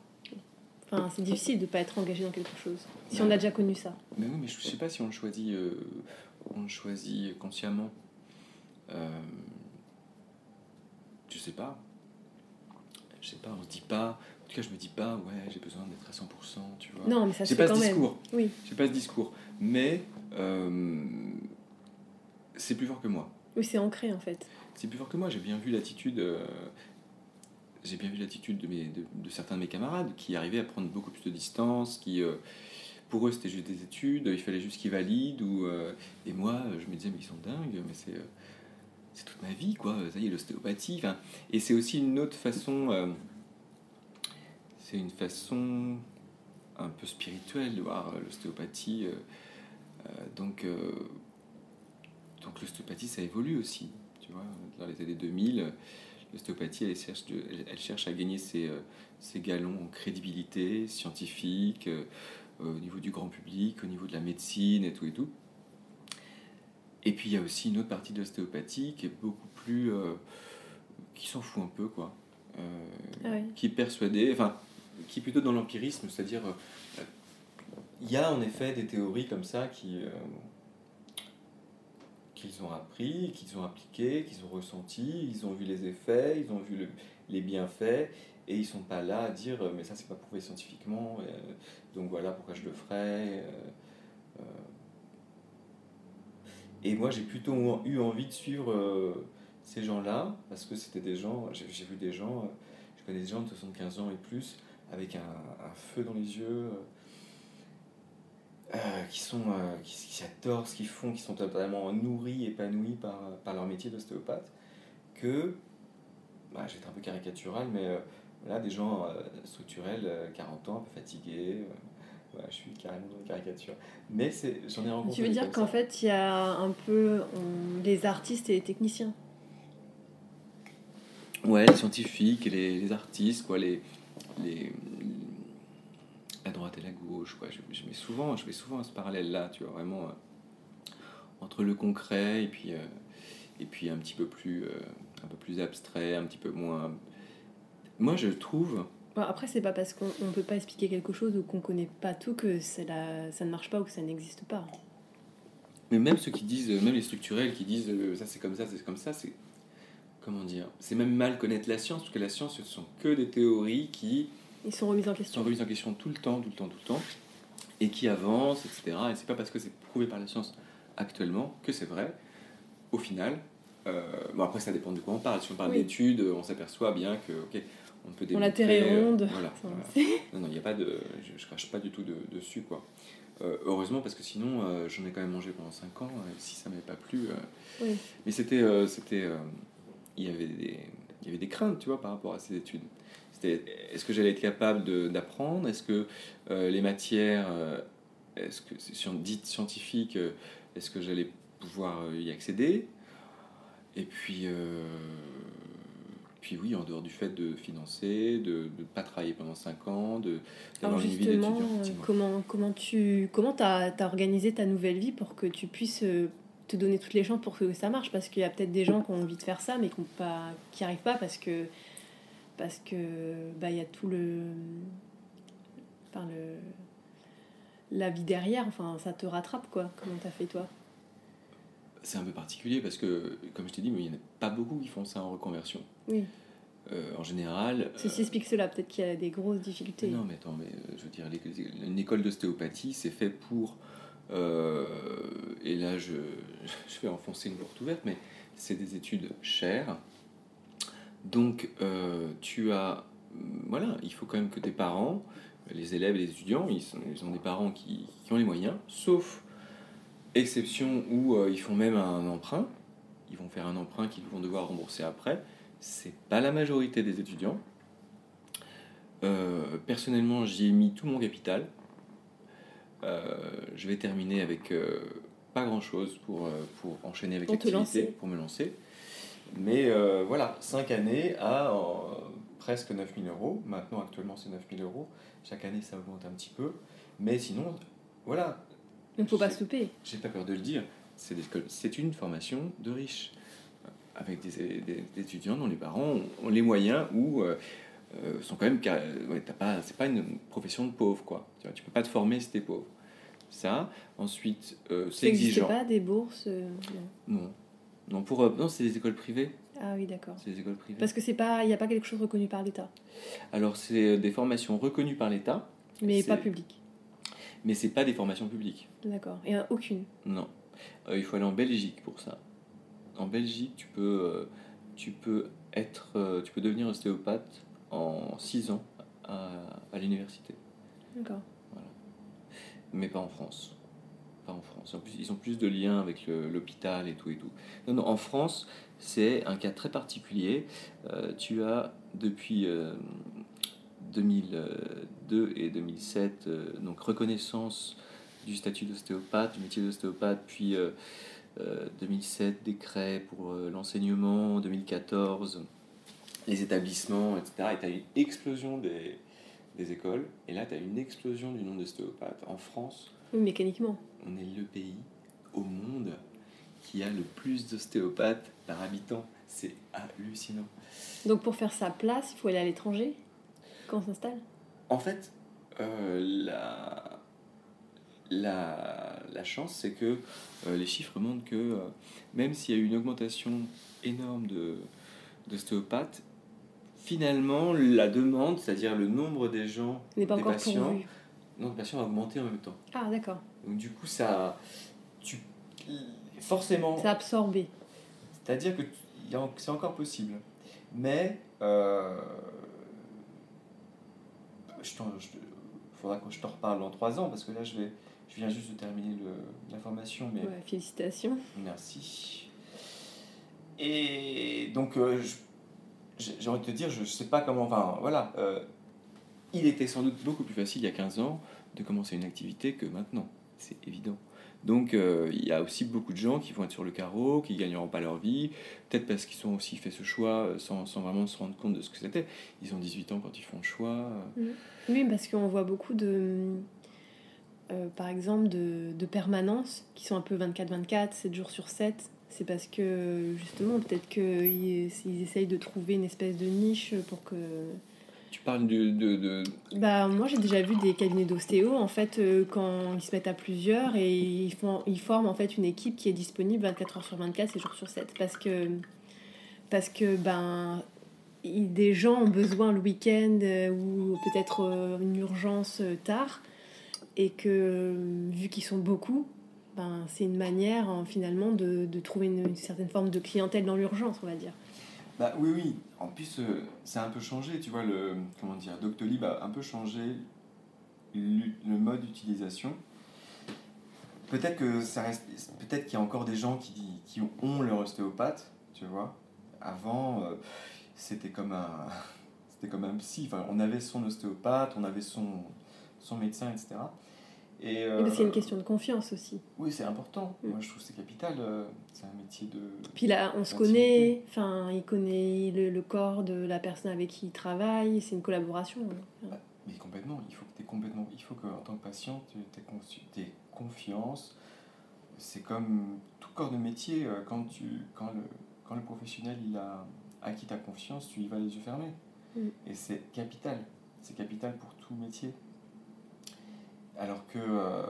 Enfin, c'est difficile de pas être engagé dans quelque chose. Si on a déjà connu ça. Mais oui, mais je sais pas si on le choisit, euh, on le choisit consciemment. Euh, je sais pas. Je sais pas, on se dit pas. En tout cas, je me dis pas, ouais, j'ai besoin d'être à 100%, tu vois. Non, mais ça se fait pas quand ce même. discours. Oui. J'ai pas ce discours. Mais euh, c'est plus fort que moi. Oui, c'est ancré en fait. C'est plus fort que moi. J'ai bien vu l'attitude. Euh, j'ai bien vu l'attitude de, de, certains de mes camarades qui arrivaient à prendre beaucoup plus de distance, qui, euh, pour eux, c'était juste des études, il fallait juste qu'ils valident. Ou, et moi, je me disais, mais ils sont dingues, mais c'est c'est toute ma vie, quoi. Ça y est, l'ostéopathie. Et c'est aussi une autre façon. c'est une façon un peu spirituelle de voir l'ostéopathie. donc, donc l'ostéopathie, ça évolue aussi. Tu vois, dans les années 2000, l'ostéopathie, elle cherche, elle cherche à gagner ses, ses galons en crédibilité scientifique, euh, au niveau du grand public, au niveau de la médecine et tout et tout. Et puis il y a aussi une autre partie de l'ostéopathie qui est beaucoup plus. Euh, qui s'en fout un peu, quoi. Euh, ah qui est persuadée, enfin, qui est plutôt dans l'empirisme, c'est-à-dire. Il y a en effet des théories comme ça qui qu'ils ont appris, qu'ils ont appliqué, qu'ils ont ressenti, ils ont vu les effets, ils ont vu les bienfaits, et ils sont pas là à dire euh, mais ça c'est pas prouvé scientifiquement euh, donc voilà pourquoi je le ferais euh, et moi j'ai plutôt eu envie de suivre ces gens là parce que c'était des gens j'ai vu des gens je connais des gens de 75 ans et plus avec un, feu dans les yeux qui sont qui, adorent ce qu'ils font qui sont totalement nourris épanouis par, par leur métier d'ostéopathe que bah, j'étais un peu caricatural mais Là, des gens euh, structurels, 40 euh, ans, un peu fatigués. Euh, je suis carrément dans une caricature. Mais j'en ai rencontré. Tu veux dire qu'en fait, il y a un peu les artistes et les techniciens? Ouais, les scientifiques et les, artistes, quoi, les, les, la droite et la gauche, quoi. Je, je mets souvent, je fais souvent ce parallèle-là, tu vois, vraiment entre le concret et puis, et puis un petit peu plus, un peu plus abstrait, un petit peu moins moi, je trouve. après, c'est pas parce qu'on ne peut pas expliquer quelque chose ou qu'on connaît pas tout que la, ça ne marche pas ou que ça n'existe pas. Mais même ceux qui disent, même les structurels qui disent euh, ça c'est comme ça, c'est comme ça, c'est. Comment dire C'est même mal connaître la science, parce que la science, ce sont que des théories qui. Ils sont remises en question. Sont remises en question tout le temps, tout le temps, tout le temps, et qui avancent, etc. Et c'est pas parce que c'est prouvé par la science actuellement que c'est vrai. Au final, euh, bon après ça dépend de quoi on parle. Si on parle d'études, on s'aperçoit bien que ok, on peut On la terre est euh, ronde. Voilà, Non, non, il n'y a pas de. Je, je, crache pas du tout de, dessus, quoi. Euh, heureusement, parce que sinon, euh, j'en ai quand même mangé pendant 5 ans, si ça m'avait pas plu. Oui. Mais c'était. c'était il, y avait des, il y avait des craintes, tu vois, par rapport à ces études. C'était est-ce que j'allais être capable d'apprendre? Est-ce que les matières, est-ce que dites scientifiques, est-ce que j'allais pouvoir y accéder? Et puis puis oui, en dehors du fait de financer, de ne pas travailler pendant 5 ans, d'avoir une vie d'étudiant. Euh, comment, comment tu comment as, as, organisé ta nouvelle vie pour que tu puisses euh, te donner toutes les chances pour que ça marche? Parce qu'il y a peut-être des gens qui ont envie de faire ça, mais qui n'arrivent pas, qui pas parce que parce que bah il y a tout le enfin le la vie derrière enfin ça te rattrape quoi comment t'as fait toi? C'est un peu particulier parce que, comme je t'ai dit, il n'y en a pas beaucoup qui font ça en reconversion. Oui. Euh, en général. Ceci explique cela, peut-être qu'il y a des grosses difficultés. Non, mais attends, mais euh, je veux dire, une école d'ostéopathie, c'est fait pour. Euh, et là, je, je vais enfoncer une porte ouverte, mais c'est des études chères. Donc, tu as. Voilà, il faut quand même que tes parents, les élèves et les étudiants, ils, sont, ils ont des parents qui, qui ont les moyens, sauf exception où euh, ils font même un emprunt, ils vont faire un emprunt qu'ils vont devoir rembourser après. C'est pas la majorité des étudiants. Euh, personnellement, j'y ai mis tout mon capital. Euh, je vais terminer avec pas grand chose pour, pour enchaîner avec l'activité, pour me lancer. Mais voilà, 5 années à presque 9000 euros. Maintenant, actuellement, c'est 9000 euros. Chaque année, ça augmente un petit peu. Mais sinon, voilà, il ne faut pas se J'ai pas peur de le dire. C'est une formation de riches, avec des, des, étudiants dont les parents ont, les moyens ou euh, euh, sont quand même. Ouais, pas, c'est pas une profession de pauvre, quoi. Tu, vois, tu peux pas te former si tu es pauvre. Ça. Ensuite, euh, c'est exigeant. pas des bourses Non. Non, pour, non c'est des écoles privées. Ah oui, d'accord. C'est des écoles privées. Parce que c'est pas, il n'y a pas quelque chose reconnu par l'État. Alors, c'est des formations reconnues par l'État. Mais pas publiques mais c'est pas des formations publiques. D'accord. Et aucune Non. Euh, il faut aller en Belgique pour ça. En Belgique, tu peux, euh, tu peux être, euh, tu peux devenir ostéopathe en 6 ans à, à l'université. D'accord. mais pas en France. Pas en France. En plus, ils ont plus de liens avec l'hôpital et tout et tout. Non, non, en France, c'est un cas très particulier. Euh, tu as depuis euh, 2002 et 2007 euh, donc reconnaissance du statut d'ostéopathe, du métier d'ostéopathe, puis euh, euh, 2007 décret pour euh, l'enseignement, 2014 les établissements, etc. Et tu as une explosion des, des écoles, et là tu as une explosion du nombre d'ostéopathes. En France, Oui, mécaniquement. on est le pays au monde qui a le plus d'ostéopathes par habitant. C'est hallucinant. Donc pour faire sa place, il faut aller à l'étranger quand on s'installe? En fait, euh, la, la, la chance, c'est que euh, les chiffres montrent que euh, même s'il y a eu une augmentation énorme de, d'ostéopathes, finalement, la demande, c'est-à-dire le nombre des gens, des patients, pourvu. Non, des patients a augmenté en même temps. Ah, d'accord. Donc du coup, ça, tu, forcément, C'est absorbé. c'est-à-dire que c'est encore possible, mais euh, je t'en- je- faudra que je te reparle dans trois ans parce que là, je vais, je viens juste de terminer le- la formation, mais Ouais, félicitations. Merci. Et donc, euh, j'ai envie de te dire, je ne sais pas comment. Enfin, voilà. euh, il était sans doute beaucoup plus facile il y a 15 ans de commencer une activité que maintenant. C'est évident. Donc, euh, il y a aussi beaucoup de gens qui vont être sur le carreau, qui gagneront pas leur vie, peut-être parce qu'ils ont aussi fait ce choix euh, sans, sans vraiment se rendre compte de ce que c'était. Ils ont 18 ans quand ils font le choix. euh, Oui, parce qu'on voit beaucoup de. par exemple, de, de permanences qui sont un peu 24-24, 7 jours sur 7. C'est parce que, justement, peut-être qu'ils ils essayent de trouver une espèce de niche pour que. Tu parles de, Bah, moi, j'ai déjà vu des cabinets d'ostéo, en fait, euh, quand ils se mettent à plusieurs et ils, font, ils forment en fait une équipe qui est disponible 24 heures sur 24, 7 jours sur 7. Parce que, parce que ben, des gens ont besoin le week-end euh, ou peut-être euh, une urgence tard. Et que, vu qu'ils sont beaucoup, ben, c'est une manière hein, finalement de, de trouver une certaine forme de clientèle dans l'urgence, on va dire. Bah oui, oui. En plus, euh, ça a un peu changé, tu vois, le, comment dire, Doctolib a un peu changé le mode d'utilisation. Peut-être que ça reste, peut-être qu'il y a encore des gens qui, qui ont leur ostéopathe, tu vois. Avant, euh, c'était comme un, c'était comme un psy. On avait son ostéopathe, on avait son, son médecin, etc. Et, Oui, parce qu'il y a une euh, question de confiance aussi. Oui, c'est important. Mm. Moi, je trouve que c'est capital. euh, C'est un métier de. Puis là, on se connaît, enfin, il connaît le, le corps de la personne avec qui il travaille, c'est une collaboration. Mais complètement, il faut que tu complètement, il faut qu'en tant que patient, tu aies, confiance. C'est comme tout corps de métier, euh, quand, tu, quand, le, quand le professionnel il a acquis ta confiance, tu y vas les yeux fermés. Mm. Et c'est capital, c'est capital pour tout métier. Alors que. euh,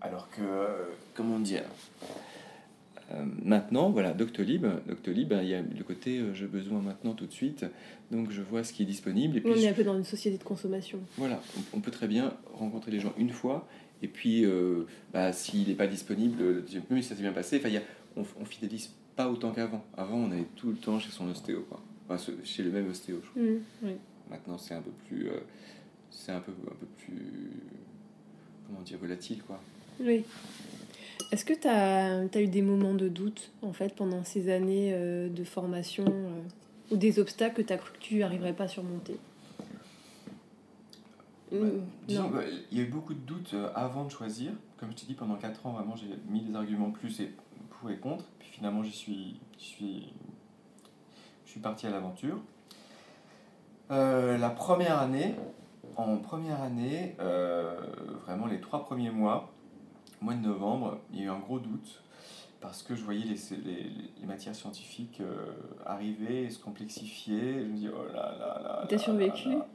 alors que. euh, comment dire euh, maintenant, voilà, Doctolib, Doctolib, ben, il y a le côté j'ai besoin maintenant tout de suite, donc je vois ce qui est disponible. Et puis On est je- un peu dans une société de consommation. voilà, on, on peut très bien rencontrer les gens une fois, et puis bah, s'il n'est pas disponible, dis, oui, ça s'est bien passé. Y a, on, on fidélise pas autant qu'avant. Avant, on allait tout le temps chez son ostéo, quoi. Enfin, chez le même ostéo. je crois. Mmh, oui. Maintenant, c'est un peu plus, euh, c'est un peu, un peu plus, comment dire, volatile, quoi. Oui. Est-ce que tu as, eu des moments de doute, en fait, pendant ces années euh, de formation, euh, ou des obstacles que tu as cru que tu n'arriverais pas à surmonter? Bah, disons, Non. bah, il y a eu beaucoup de doutes euh, avant de choisir. Comme je t'ai dit, pendant 4 ans, vraiment, j'ai mis des arguments plus et pour et contre. Puis finalement, j'y suis, j'y suis, je suis parti à l'aventure. Euh, la première année, en première année, euh, vraiment les trois premiers mois, mois de novembre, il y a eu un gros doute parce que je voyais les, les, les matières scientifiques euh, arriver et se complexifier. Je me dis, oh là là là. T'as survécu? là là.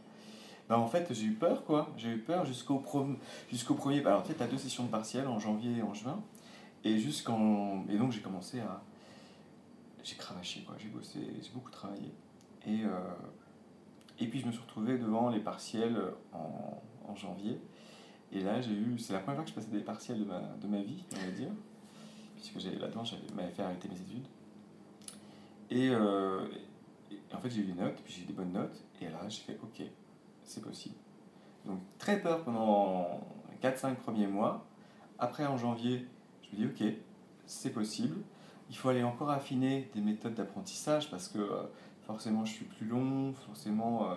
Ben, en fait, j'ai eu peur, quoi. J'ai eu peur jusqu'au pro- jusqu'au premier. Alors, tu sais, as deux sessions de partiel en janvier et en juin. Et jusqu'en. Et donc, j'ai commencé à. J'ai cravaché, quoi. J'ai bossé, j'ai beaucoup travaillé. Et, euh, et puis, je me suis retrouvé devant les partiels en, en janvier. Et là, j'ai eu. C'est la première fois que je passais des partiels de ma, de ma vie, on va dire. Puisque là-dedans, j'avais m'avait fait arrêter mes études. Et, euh, et en fait, j'ai eu des notes, puis j'ai eu des bonnes notes. Et là, j'ai fait OK, c'est possible. Donc très peur pendant 4-5 premiers mois. Après, en janvier, je me dis, ok, c'est possible. Il faut aller encore affiner des méthodes d'apprentissage parce que euh, forcément, je suis plus long, forcément, euh,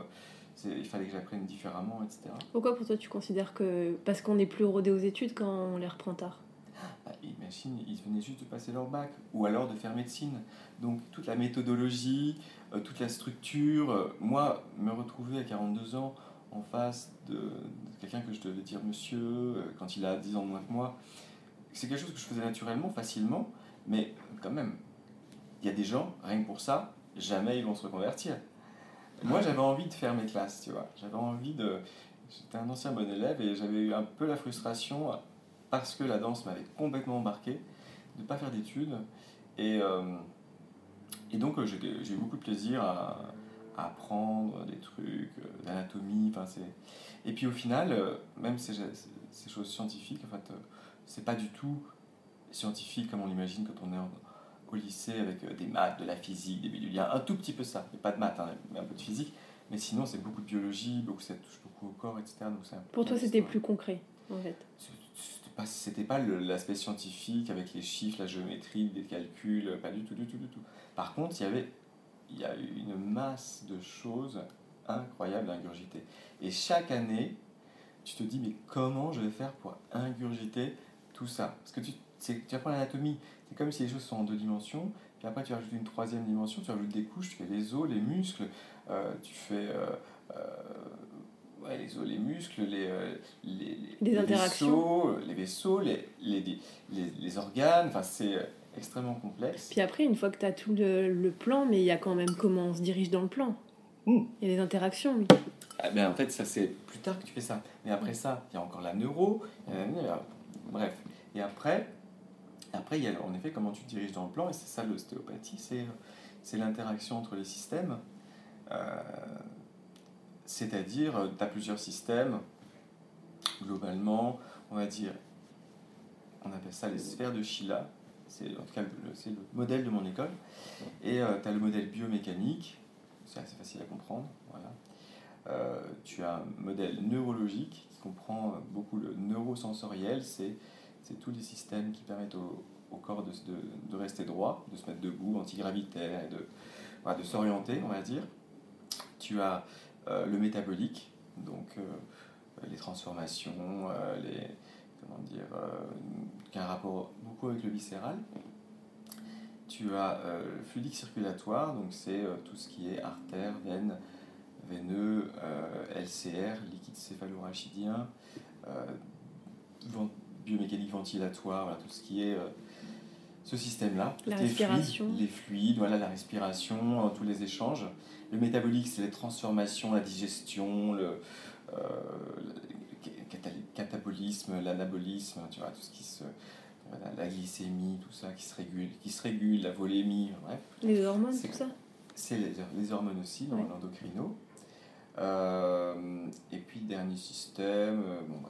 il fallait que j'apprenne différemment, etc. Pourquoi pour toi tu considères que... Parce qu'on est plus rodé aux études quand on les reprend tard? Bah, imagine, ils venaient juste de passer leur bac ou alors de faire médecine. Donc toute la méthodologie, euh, toute la structure, moi, me retrouver à 42 ans en face de, quelqu'un que je devais dire monsieur euh, quand il a 10 ans de moins que moi. C'est quelque chose que je faisais naturellement, facilement, mais quand même, il y a des gens, rien que pour ça, jamais ils vont se reconvertir. Moi, j'avais envie de faire mes classes, tu vois. J'avais envie de. J'étais un ancien bon élève et j'avais eu un peu la frustration, parce que la danse m'avait complètement embarqué, de ne pas faire d'études. Et, euh, et donc, j'ai eu beaucoup de plaisir à, apprendre des trucs euh, d'anatomie. Enfin, et puis au final, euh, même ces, ces choses scientifiques, en fait, euh, c'est pas du tout scientifique comme on l'imagine quand on est au lycée avec des maths, de la physique, des bidules. Il y a un tout petit peu ça, il pas de maths, hein, mais un peu de physique. Mais sinon, c'est beaucoup de biologie, beaucoup, ça touche beaucoup au corps, etc. Donc Pour toi, c'était plus concret, en fait C'était pas, pas l'aspect scientifique avec les chiffres, la géométrie, des calculs, pas du tout, du tout, du tout. Par contre, il y avait il y a une masse de choses incroyables à ingurgiter. Et chaque année, tu te dis, mais comment je vais faire pour ingurgiter tout ça? Parce que tu, tu apprends l'anatomie, c'est comme si les choses sont en deux dimensions, puis après tu rajoutes une troisième dimension, tu rajoutes des couches, tu fais les os, les muscles, euh, tu fais euh, euh, ouais, les os, les muscles, les, les, les, interactions. Vaisseaux, les vaisseaux, les, les, les organes, enfin c'est extrêmement complexe. Puis après, une fois que tu as tout le, plan, mais il y a quand même comment on se dirige dans le plan. Hmm. Il y a des interactions. Ah ben, en fait, ça c'est plus tard que tu fais ça. Mais après ça, il y a encore la neuro. bref. Et après, après, il y a en effet comment tu diriges dans le plan. Et c'est ça l'ostéopathie, c'est, l'interaction entre les systèmes. Euh, c'est-à-dire, tu as plusieurs systèmes. Globalement, on va dire, on appelle ça les sphères de Sheila c'est en tout cas c'est le modèle de mon école. Et euh, tu as le modèle biomécanique, c'est assez facile à comprendre. Voilà. Euh, tu as un modèle neurologique qui comprend beaucoup le neurosensoriel, c'est tous les systèmes qui permettent au, corps de, rester droit, de se mettre debout, antigravitaire, et de, s'orienter, on va dire. Tu as euh, le métabolique, donc les transformations, les, comment dire, qui a un rapport beaucoup avec le viscéral. Tu as euh, le fluidique circulatoire, donc c'est euh, tout ce qui est artère, veine, veineux, euh, LCR, liquide céphalorachidien, biomécanique ventilatoire, voilà, tout ce qui est ce système-là. La respiration. Les fluides, voilà, la respiration, tous les échanges. Le métabolique, c'est les transformations, la digestion, le, catabolisme, l'anabolisme, tu vois, tout ce qui se. la glycémie, tout ça qui se régule, qui se régule, la volémie, bref. Les hormones, tout ça? C'est les, les, hormones aussi, dans l'endocrino. Euh, et puis, dernier système, euh, bon,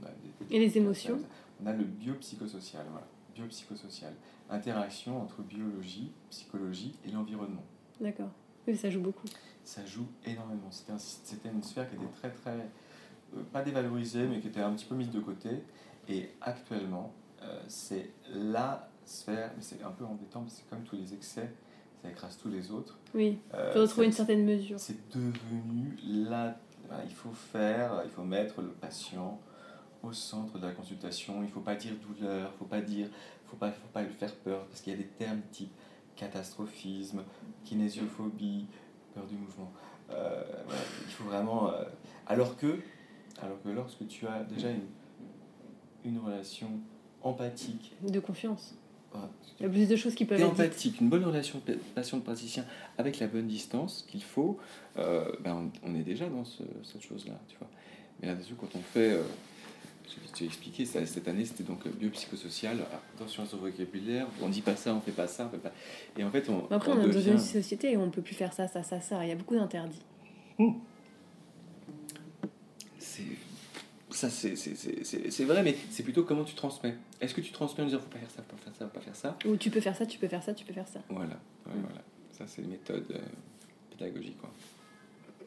on a et les émotions On a le biopsychosocial, voilà. Biopsychosocial. Interaction entre biologie, psychologie et l'environnement. D'accord. Oui, ça joue beaucoup. Ça joue énormément. C'était une sphère qui était très, très euh, pas dévalorisée, mais qui était un petit peu mise de côté. Et actuellement, euh, c'est la sphère, mais c'est un peu embêtant, parce que c'est comme tous les excès, ça écrase tous les autres. Oui, il euh, faut retrouver une certaine mesure. C'est devenu là, il faut faire, il faut mettre le patient au centre de la consultation. Il ne faut pas dire douleur, il ne faut pas dire, faut pas, faut pas lui faire peur, parce qu'il y a des termes type catastrophisme, kinésiophobie, peur du mouvement. il faut vraiment. alors que alors que lorsque tu as déjà une, une relation empathique. De confiance. il y a plus de choses qui peuvent être empathique, une bonne relation patient-praticien avec la bonne distance qu'il faut, euh, ben on, est déjà dans cette chose-là, tu vois. Mais là-dessus, quand on fait, euh, je vais expliqué, cette année c'était donc biopsychosocial, attention à son vocabulaire, on dit pas ça, on fait pas ça, on fait pas... Et en fait, on. Après, on, est dans une société et on peut plus faire ça, ça, ça, ça, il y a beaucoup d'interdits. Mmh ça c'est vrai, mais c'est plutôt comment tu transmets. Est-ce que tu transmets en disant faut pas faire ça, faut pas faire ça, faut pas faire ça? Ou tu peux faire ça, tu peux faire ça, tu peux faire ça. Voilà, voilà. Ça c'est les méthodes euh, pédagogiques. Quoi.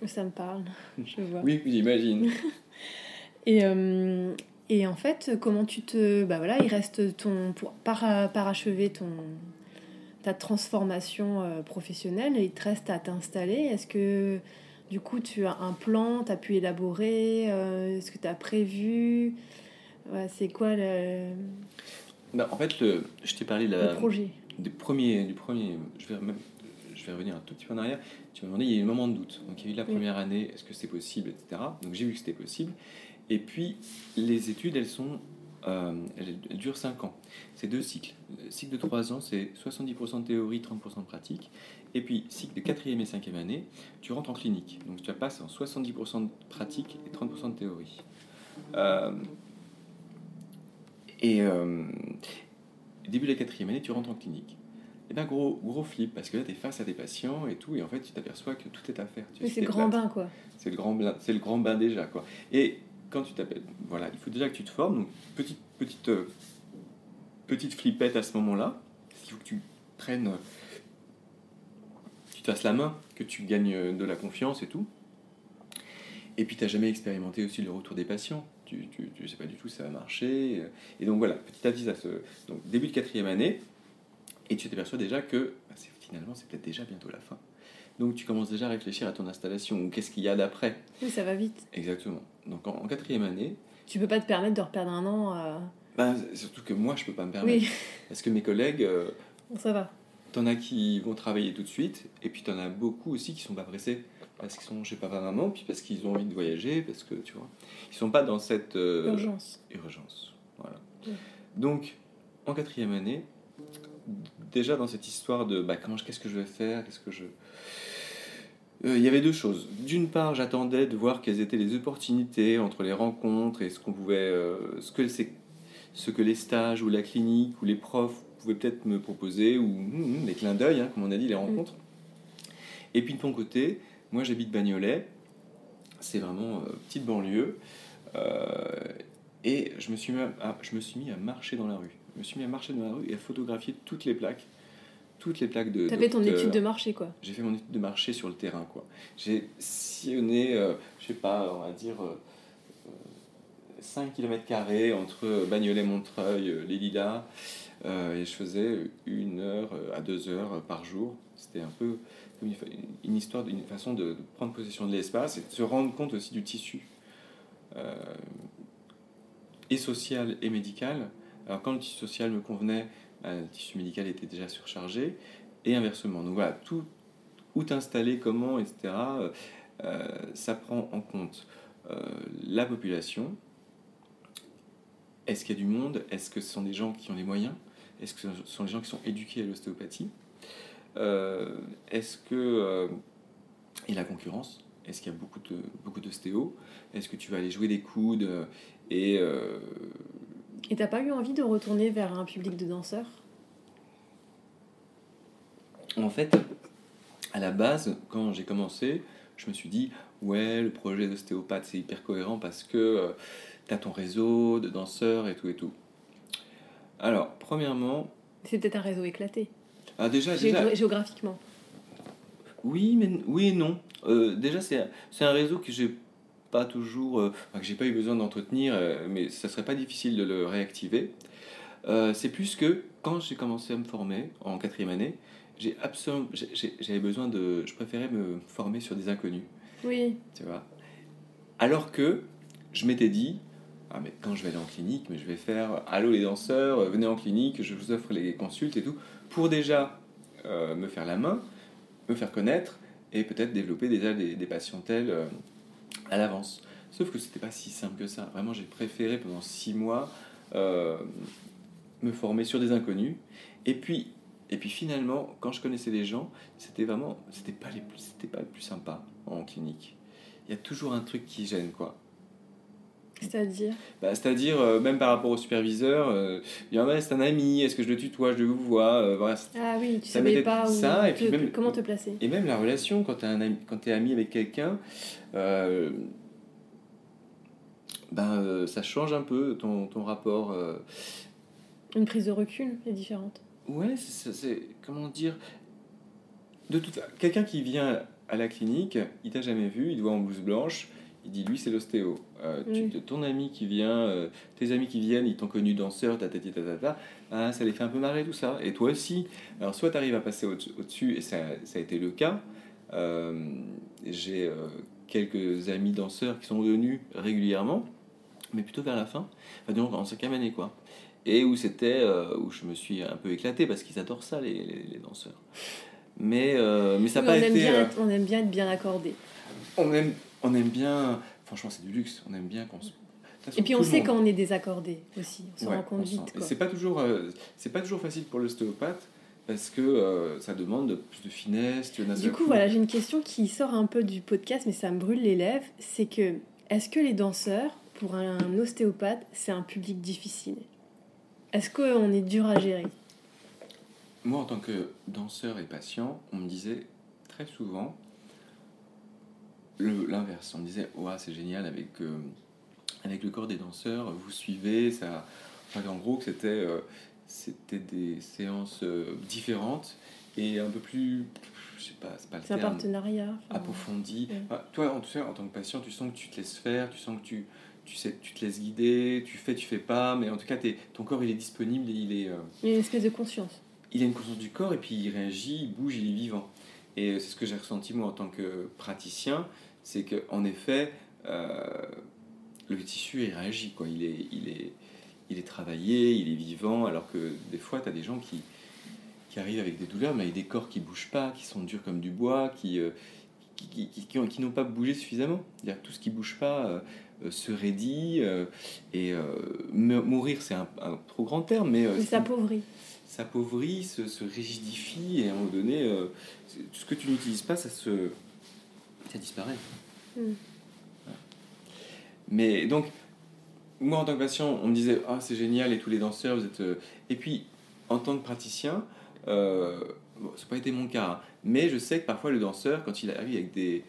Ça me parle, je vois. Oui, j'imagine. et, euh, et en fait, comment tu te. Bah voilà, il reste ton. Pour parachever ton, ta transformation euh, professionnelle, il te reste à t'installer. Est-ce que du coup tu as un plan, tu as pu élaborer euh, Est-ce que tu as prévu C'est quoi le. Bah, en fait, le, je t'ai parlé de la, projet. Du premier, du premier je, vais même, je vais revenir un tout petit peu en arrière. Tu m'as demandé, il y a eu un moment de doute. Donc il y a eu la première année, est-ce que c'est possible, etc. Donc j'ai vu que c'était possible. Et puis, les études, elles sont euh, elles, durent 5 ans. C'est deux cycles. Le cycle de 3 ans, c'est 70% de théorie, 30% de pratique. Et puis, cycle de 4e et 5e année, tu rentres en clinique. Donc, tu passes en 70% de pratique et 30% de théorie. Euh, et euh, début de la 4e année, tu rentres en clinique. Et bien, gros, gros flip, parce que là, tu es face à des patients et tout, et en fait, tu t'aperçois que tout est à faire. c'est le grand bain, quoi. C'est le grand bain, c'est le grand bain déjà, quoi. Et quand tu t'appelles, voilà, il faut déjà que tu te formes. Donc, petite, petite, euh, petite flippette à ce moment-là. Il faut que tu prennes, tu te fasses la main, que tu gagnes euh, de la confiance et tout. Et puis, tu n'as jamais expérimenté aussi le retour des patients. Tu ne sais pas du tout si ça va marcher. Euh. Et donc, voilà, petit à petit, ça se. Donc, début de quatrième année, et tu t'aperçois déjà que bah, finalement, c'est peut-être déjà bientôt la fin. Donc tu commences déjà à réfléchir à ton installation ou qu'est-ce qu'il y a d'après. Oui, ça va vite. Exactement. Donc en, quatrième année. Tu peux pas te permettre de reperdre un an. Euh... Ben, surtout que moi, je peux pas me permettre. Oui. Parce que mes collègues. Euh, ça va. T'en as qui vont travailler tout de suite, et puis t'en as beaucoup aussi qui sont pas pressés parce qu'ils sont chez papa maman, puis parce qu'ils ont envie de voyager, parce que tu vois, ils sont pas dans cette euh, urgence. Urgence, voilà. Donc, en quatrième année, déjà dans cette histoire de bah, qu'est-ce que je vais faire, qu'est-ce que je euh, il y avait deux choses. D'une part, j'attendais de voir quelles étaient les opportunités entre les rencontres et ce qu'on pouvait, euh, ce que ce que les stages ou la clinique ou les profs pouvaient peut-être me proposer ou hum, hum, les clins d'œil, hein, comme on a dit, les rencontres. Et puis de ton côté, moi j'habite Bagnolet, c'est vraiment euh, petite banlieue, et je me suis mis à, je me suis mis à marcher dans la rue. Je me suis mis à marcher dans la rue et à photographier toutes les plaques toutes les plaques de. T'as fait ton étude de marché, quoi. J'ai fait mon étude de marché sur le terrain, quoi. J'ai sillonné, euh, je sais pas, on va dire, 5 km entre Bagnolet-Montreuil, euh, les Lilas, euh, et je faisais une heure à deux heures par jour. C'était un peu une, histoire, une façon de, prendre possession de l'espace et de se rendre compte aussi du tissu. et social et médical. Alors quand le tissu social me convenait, euh, le tissu médical était déjà surchargé, et inversement. Donc voilà, tout, où t'installer, comment, etc., euh, euh, ça prend en compte la population. Est-ce qu'il y a du monde? Est-ce que ce sont des gens qui ont les moyens? Est-ce que ce sont des gens qui sont éduqués à l'ostéopathie? Est-ce que... et la concurrence? Est-ce qu'il y a beaucoup de beaucoup d'ostéo Est-ce que tu vas aller jouer des coudes? Et et t'as pas eu envie de retourner vers un public de danseurs? En fait, à la base, quand j'ai commencé, je me suis dit, ouais, le projet d'ostéopathe, c'est hyper cohérent parce que euh, tu as ton réseau de danseurs et tout et tout. Alors, premièrement... C'est peut-être un réseau éclaté. Ah, déjà, Géographiquement. Oui, mais oui et non. Euh, déjà, c'est un réseau que j'ai pas toujours, euh, que j'ai pas eu besoin d'entretenir, euh, mais ça serait pas difficile de le réactiver. Euh, c'est plus que quand j'ai commencé à me former en quatrième année, j'ai absolument, j'avais besoin de, je préférais me former sur des inconnus. Oui. Tu vois. Alors que je m'étais dit, ah mais quand je vais aller en clinique, mais je vais faire, allô les danseurs, venez en clinique, je vous offre les consultes et tout, pour déjà me faire la main, me faire connaître et peut-être développer déjà des, des patientèles à l'avance. Sauf que c'était pas si simple que ça. Vraiment, j'ai préféré pendant six mois euh, me former sur des inconnus. Et puis, et puis finalement, quand je connaissais les gens, c'était vraiment, c'était pas les plus, c'était pas le plus sympa en clinique. Il y a toujours un truc qui gêne, quoi. C'est-à-dire bah, C'est-à-dire, euh, même par rapport au superviseur, euh, il y a c'est un ami, est-ce que je le tutoie, je le vois euh, Ah oui, tu savais pas ça, et puis même, comment te placer. Et même la relation, quand tu es ami avec quelqu'un, ben, ça change un peu ton, ton rapport. Une prise de recul est différente. Ouais, c'est comment dire de toute quelqu'un qui vient à la clinique, il t'a jamais vu, il te voit en blouse blanche, il dit lui c'est l'ostéo. Euh, tu- Oui. ton ami qui vient, euh, tes amis qui viennent, ils t'ont connu danseur, ta ta ta ta ta, ah, ça les fait un peu marrer tout ça. Et toi aussi. Alors soit tu arrives à passer au- au-dessus, et ça, ça a été le cas. Euh, J'ai quelques amis danseurs qui sont venus régulièrement, mais plutôt vers la fin, enfin en cinquième année quoi. Et où c'était, où je me suis un peu éclaté parce qu'ils adorent ça les, les- les danseurs. Mais, mais ça n'a Oui, pas on, aime été. bien, euh, être- on aime bien être bien accordé. on aime, on aime bien. Franchement, c'est du luxe. On aime bien qu'on se. Et puis on sait monde- quand on est désaccordé aussi. On se Ouais, rend compte vite. Et c'est pas toujours, euh, c'est pas toujours facile pour l'ostéopathe parce que euh, ça demande de- plus de finesse. Tu Du coup, voilà, j'ai une question qui sort un peu du podcast, mais ça me brûle les lèvres. C'est que, est-ce que les danseurs, pour un ostéopathe, c'est un public difficile? Est-ce qu'on est dur à gérer? Moi, en tant que danseur et patient, on me disait très souvent l'inverse. On me disait, ouais, c'est génial avec, euh, avec le corps des danseurs, vous suivez, ça. Enfin, en gros, que c'était euh, c'était des séances euh, différentes et un peu plus. Je sais pas, c'est pas le C'est un terme. partenariat enfin, approfondi. Ouais. Toi, en tout cas, en tant que patient, tu sens que tu te laisses faire, tu sens que tu, tu, sais, tu te laisses guider, tu fais, tu fais pas, mais en tout cas, ton corps, il est disponible, et il, est, Il y a une espèce de conscience. il a une conscience du corps, et puis il réagit, il bouge, il est vivant. Et c'est ce que j'ai ressenti, moi, en tant que praticien, c'est qu'en effet, euh, le tissu, il réagit, quoi. Il est, il, est, il est travaillé, il est vivant, alors que des fois, tu as des gens qui, qui arrivent avec des douleurs, mais avec des corps qui bougent pas, qui sont durs comme du bois, qui, euh, qui, qui, qui- qui ont- qui n'ont pas bougé suffisamment. C'est-à-dire tout ce qui bouge pas euh, se raidit, et mourir, c'est un, un trop grand terme, mais euh, S'appauvrit, se, se rigidifie, et à un moment donné, euh, tout ce que tu n'utilises pas, ça se. ça disparaît. Mm. Voilà. Mais donc, moi en tant que patient, on me disait Ah, c'est génial, et tous les danseurs, vous êtes. euh, Et puis, en tant que praticien, euh, bon, ça n'a pas été mon cas, hein, mais je sais que parfois le danseur, quand il arrive avec des.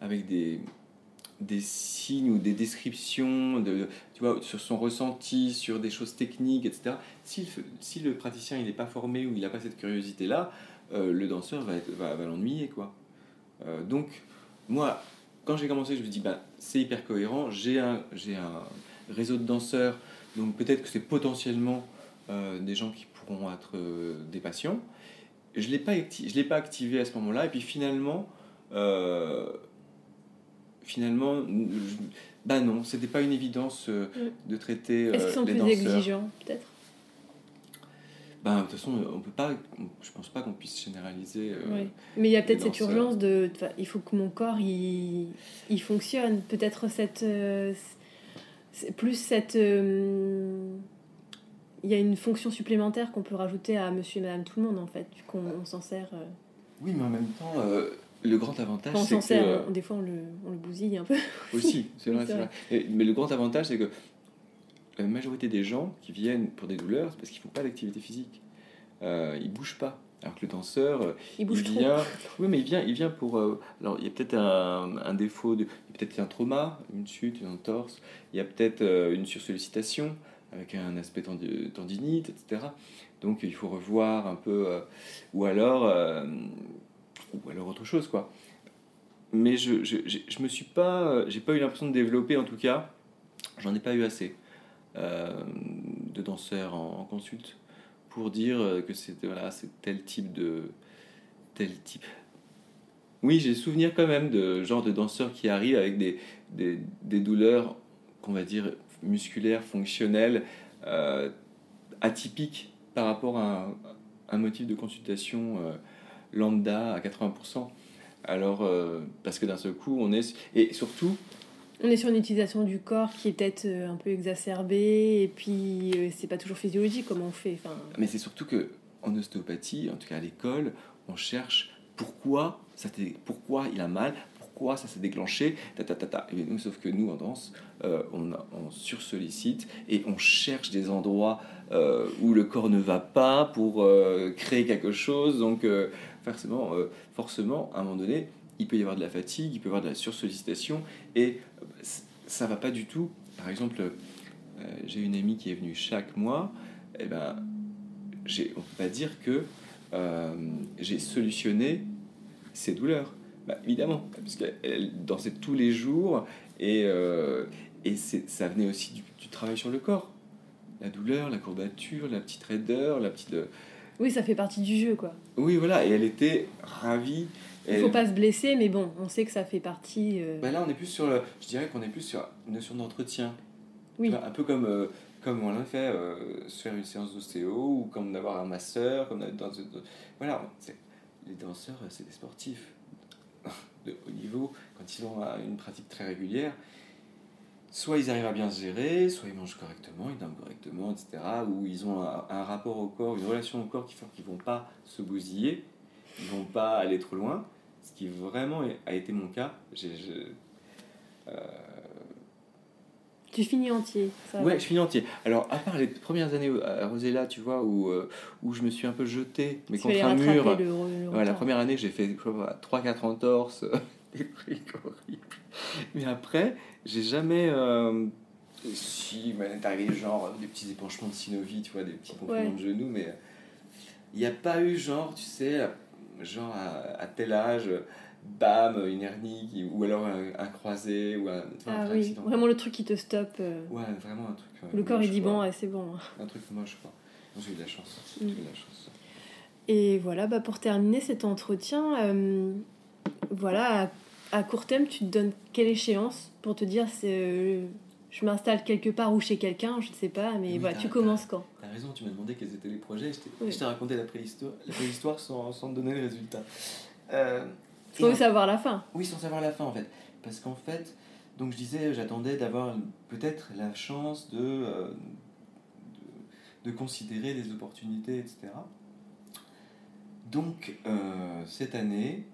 avec des des signes ou des descriptions de, tu vois, sur son ressenti, sur des choses techniques, etc. Si, le- si le praticien n'est pas formé ou il n'a pas cette curiosité-là, euh, le danseur va, va, l'ennuyer. quoi. Euh, donc, moi, quand j'ai commencé, je me dis, bah, c'est hyper cohérent, j'ai un, j'ai un réseau de danseurs, donc peut-être que c'est potentiellement euh, des gens qui pourront être des patients. Je ne l'ai l'ai pas activé à ce moment-là, et puis finalement, finalement, bah non, c'était pas une évidence euh, de traiter euh, Est-ce qu'ils sont les plus danseurs. exigeants, peut-être? Ben, de toute façon, on peut pas, je pense pas qu'on puisse généraliser. euh, Oui. Mais il y a peut-être cette urgence de. il faut que mon corps il, il fonctionne. Peut-être cette. euh, plus cette. euh, il y a une fonction supplémentaire qu'on peut rajouter à monsieur et madame tout le monde, en fait, qu'on on s'en sert. Oui, mais en même temps, le grand avantage, c'est que sert, euh, des fois on le, on le bousille un peu. aussi, c'est vrai, vrai. Et- mais le grand avantage, c'est que la majorité des gens qui viennent pour des douleurs, c'est parce qu'ils font pas d'activité physique. Euh, ils bougent pas. Alors que le danseur, Il bouge il trop. vient, oui, mais il vient, il vient pour. euh, alors, il y a peut-être un, un défaut, de, il y a peut-être un trauma, une chute, une entorse. Il y a peut-être euh, une sursollicitation avec un aspect tendi- tendinite, etc. Donc, il faut revoir un peu, euh, ou alors, ou alors autre chose, quoi. Mais je, je, je, je me suis pas, euh, j'ai pas eu l'impression de développer, en tout cas, j'en ai pas eu assez euh, de danseurs en, en consulte pour dire euh, que c'est voilà, tel type de tel type. Oui, j'ai souvenir quand même de genre de danseurs qui arrivent avec des, des, des douleurs qu'on va dire musculaires, fonctionnelles, atypiques par rapport à un, motif de consultation lambda à 80%. Alors, euh, parce que d'un seul coup, on est... Et surtout, On est sur une utilisation du corps qui est peut-être euh, un peu exacerbée, et puis euh, c'est pas toujours physiologique comment on fait. Mais c'est surtout que en ostéopathie, en tout cas à l'école, on cherche pourquoi ça pourquoi il a mal, pourquoi ça s'est déclenché, ta, ta, ta, ta. Nous, sauf que nous en danse, euh, on, on sursollicite et on cherche des endroits euh, où le corps ne va pas pour euh, créer quelque chose. Donc forcément, forcément, à un moment donné, il peut y avoir de la fatigue, il peut y avoir de la sursollicitation et ça va pas du tout. Par exemple, j'ai une amie qui est venue chaque mois. Et ben, j'ai- on peut pas dire que j'ai solutionné ses douleurs. Bah, évidemment, parce qu'elle dansait tous les jours et, euh, et ça venait aussi du, du, travail sur le corps. La douleur, la courbature, la petite raideur, la petite. Oui, ça fait partie du jeu, quoi. Oui, voilà, et elle était ravie. Il ne faut pas se blesser, mais bon, on sait que ça fait partie. Euh, bah là, on est plus sur le. Je dirais qu'on est plus sur une notion d'entretien. Oui. un peu comme, euh, comme on l'a fait, euh, se faire une séance d'ostéo, ou comme d'avoir un masseur, comme dans, Voilà, les danseurs, c'est des sportifs de haut niveau. Quand ils ont une pratique très régulière, soit ils arrivent à bien se gérer, soit ils mangent correctement, ils dorment correctement, etc. Ou ils ont un, rapport au corps, une relation au corps qui fait qu'ils ne vont pas se bousiller, ils ne vont pas aller trop loin. Ce qui vraiment a été mon cas. Euh, Tu finis entier. Ça ouais, je finis entier. Alors, à part les premières années à Rosella, tu vois, où, euh, où je me suis un peu jeté, mais contre un mur. la première année, j'ai fait 3-4 entorses, des trucs horribles. Mais après, j'ai jamais. Euh, si, m'est arrivé genre des petits épanchements de synovie, tu vois, des petits gonflements de genoux, mais il n'y a pas eu genre, tu sais, genre à, tel âge, bam, une hernie, ou alors un, croisé, ou un, ah, oui. Vraiment le truc qui te stoppe. Euh. Ouais, vraiment un truc. Euh, le corps il dit bon, c'est bon. Un truc moche, quoi. J'ai eu de la chance. Mm. J'ai eu de la chance. Et voilà, bah pour terminer cet entretien, voilà, à court terme, tu te donnes quelle échéance pour te dire c'est, euh, je m'installe quelque part ou chez quelqu'un, je ne sais pas, mais voilà, tu commences quand? T'as raison, tu m'as demandé quels étaient les projets, je t'ai, raconté la préhistoire, la préhistoire sans, sans donner le résultat. Euh, sans savoir la fin. Oui, sans savoir la fin en fait. Parce qu'en fait, donc je disais, j'attendais d'avoir peut-être la chance de, euh, de, de, considérer des opportunités, etc. Donc, euh, cette année,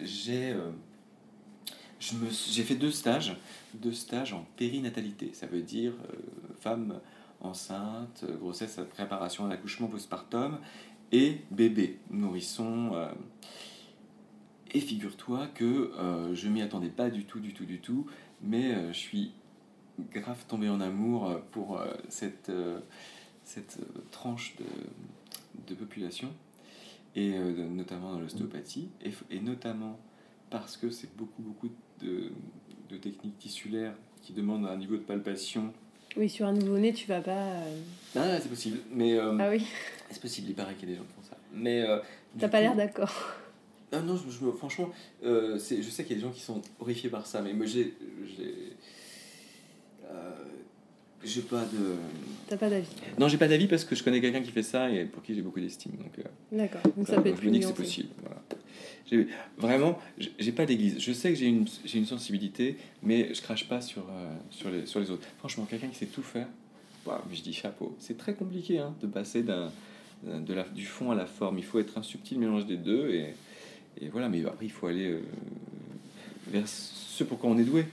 j'ai euh, j'ai fait deux stages, deux stages en périnatalité. Ça veut dire femme enceinte, grossesse, préparation à l'accouchement postpartum et bébé, nourrisson. Euh. et figure-toi que je m'y attendais pas du tout, du tout, du tout, mais je suis grave tombé en amour pour cette, cette tranche de, de population et euh, notamment dans l'ostéopathie, et, et, notamment parce que c'est beaucoup, beaucoup de, de, techniques tissulaires qui demandent un niveau de palpation. Oui, sur un nouveau-né, tu vas pas. Euh... Ah, c'est possible. Mais, euh, ah oui C'est possible, il paraît qu'il y a des gens qui font ça. Mais. Euh, T'as pas l'air d'accord. Ah non, je, je, franchement, je sais qu'il y a des gens qui sont horrifiés par ça, mais moi j'ai j'ai pas de. T'as pas d'avis Non, j'ai pas d'avis parce que je connais quelqu'un qui fait ça et pour qui j'ai beaucoup d'estime. Donc, euh, D'accord, donc ça peut être Je me dis que c'est possible. Voilà. Vraiment, j'ai pas d'église. Je sais que j'ai une, une sensibilité, mais je crache pas sur, euh, sur, les, sur les autres. Franchement, quelqu'un qui sait tout faire, bah, je dis chapeau. C'est très compliqué hein, de passer d'un, de la, du fond à la forme. Il faut être un subtil mélange des deux. Et, et voilà, mais après, il faut aller euh, vers ce pour quoi on est doué.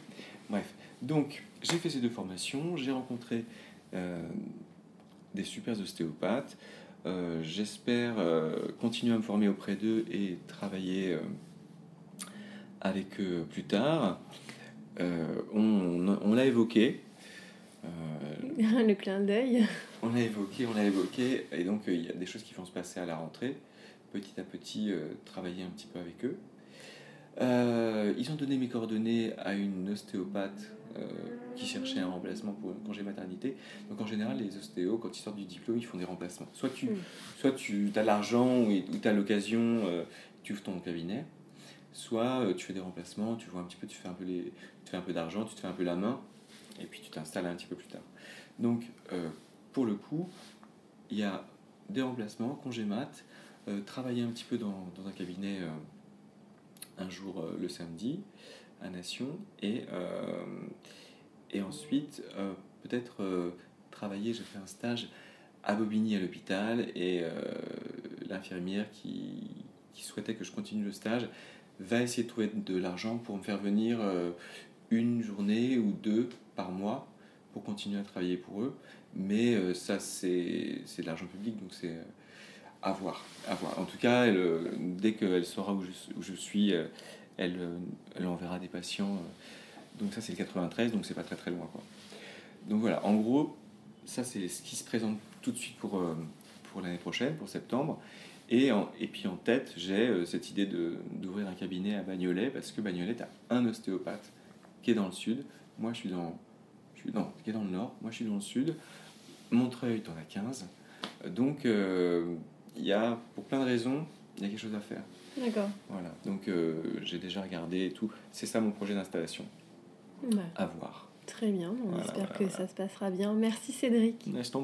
Bref, donc j'ai fait ces deux formations, j'ai rencontré euh, des super ostéopathes. Euh, j'espère continuer à me former auprès d'eux et travailler avec eux plus tard. on, on l'a évoqué. Le clin d'œil. On l'a évoqué, on l'a évoqué, et donc il y a des choses qui vont se passer à la rentrée. Petit à petit, travailler un petit peu avec eux. ils ont donné mes coordonnées à une ostéopathe euh, qui cherchaient un remplacement pour un congé maternité. Donc en général, les ostéos, quand ils sortent du diplôme, ils font des remplacements. Soit tu, soit tu as l'argent ou tu as l'occasion, euh, tu ouvres ton cabinet, soit euh, tu fais des remplacements, tu vois un petit peu, tu fais un peu, les, tu fais un peu d'argent, tu te fais un peu la main, et puis tu t'installes un petit peu plus tard. Donc pour le coup, il y a des remplacements, congé mat, travailler un petit peu dans, dans un cabinet un jour le samedi, à Nation. Et, euh, et ensuite, euh, peut-être euh, travailler, j'ai fait un stage à Bobigny à l'hôpital et l'infirmière qui, qui, souhaitait que je continue le stage va essayer de trouver de l'argent pour me faire venir une journée ou deux par mois pour continuer à travailler pour eux. Mais ça, c'est de l'argent public, donc c'est à voir, à voir. En tout cas, elle, dès qu'elle saura où je, suis, elle, euh, elle enverra des patients. Euh, donc ça, c'est le 93, donc c'est pas très très loin. Quoi. Donc voilà, en gros, ça c'est ce qui se présente tout de suite pour, euh, pour l'année prochaine, pour septembre. Et, et puis en tête, j'ai euh, cette idée d'ouvrir un cabinet à Bagnolet, parce que Bagnolet a un ostéopathe qui est dans le sud. Moi, je suis dans, je suis dans, qui est dans le nord. Moi, je suis dans le sud. Montreuil, en as 15. Donc, euh, il y a, pour plein de raisons, il y a quelque chose à faire. D'accord. Voilà. Donc, euh, j'ai déjà regardé et tout. C'est ça mon projet d'installation. Ouais. À voir. Très bien. On Voilà, espère voilà, que voilà. ça se passera bien. Merci Cédric. Je t'en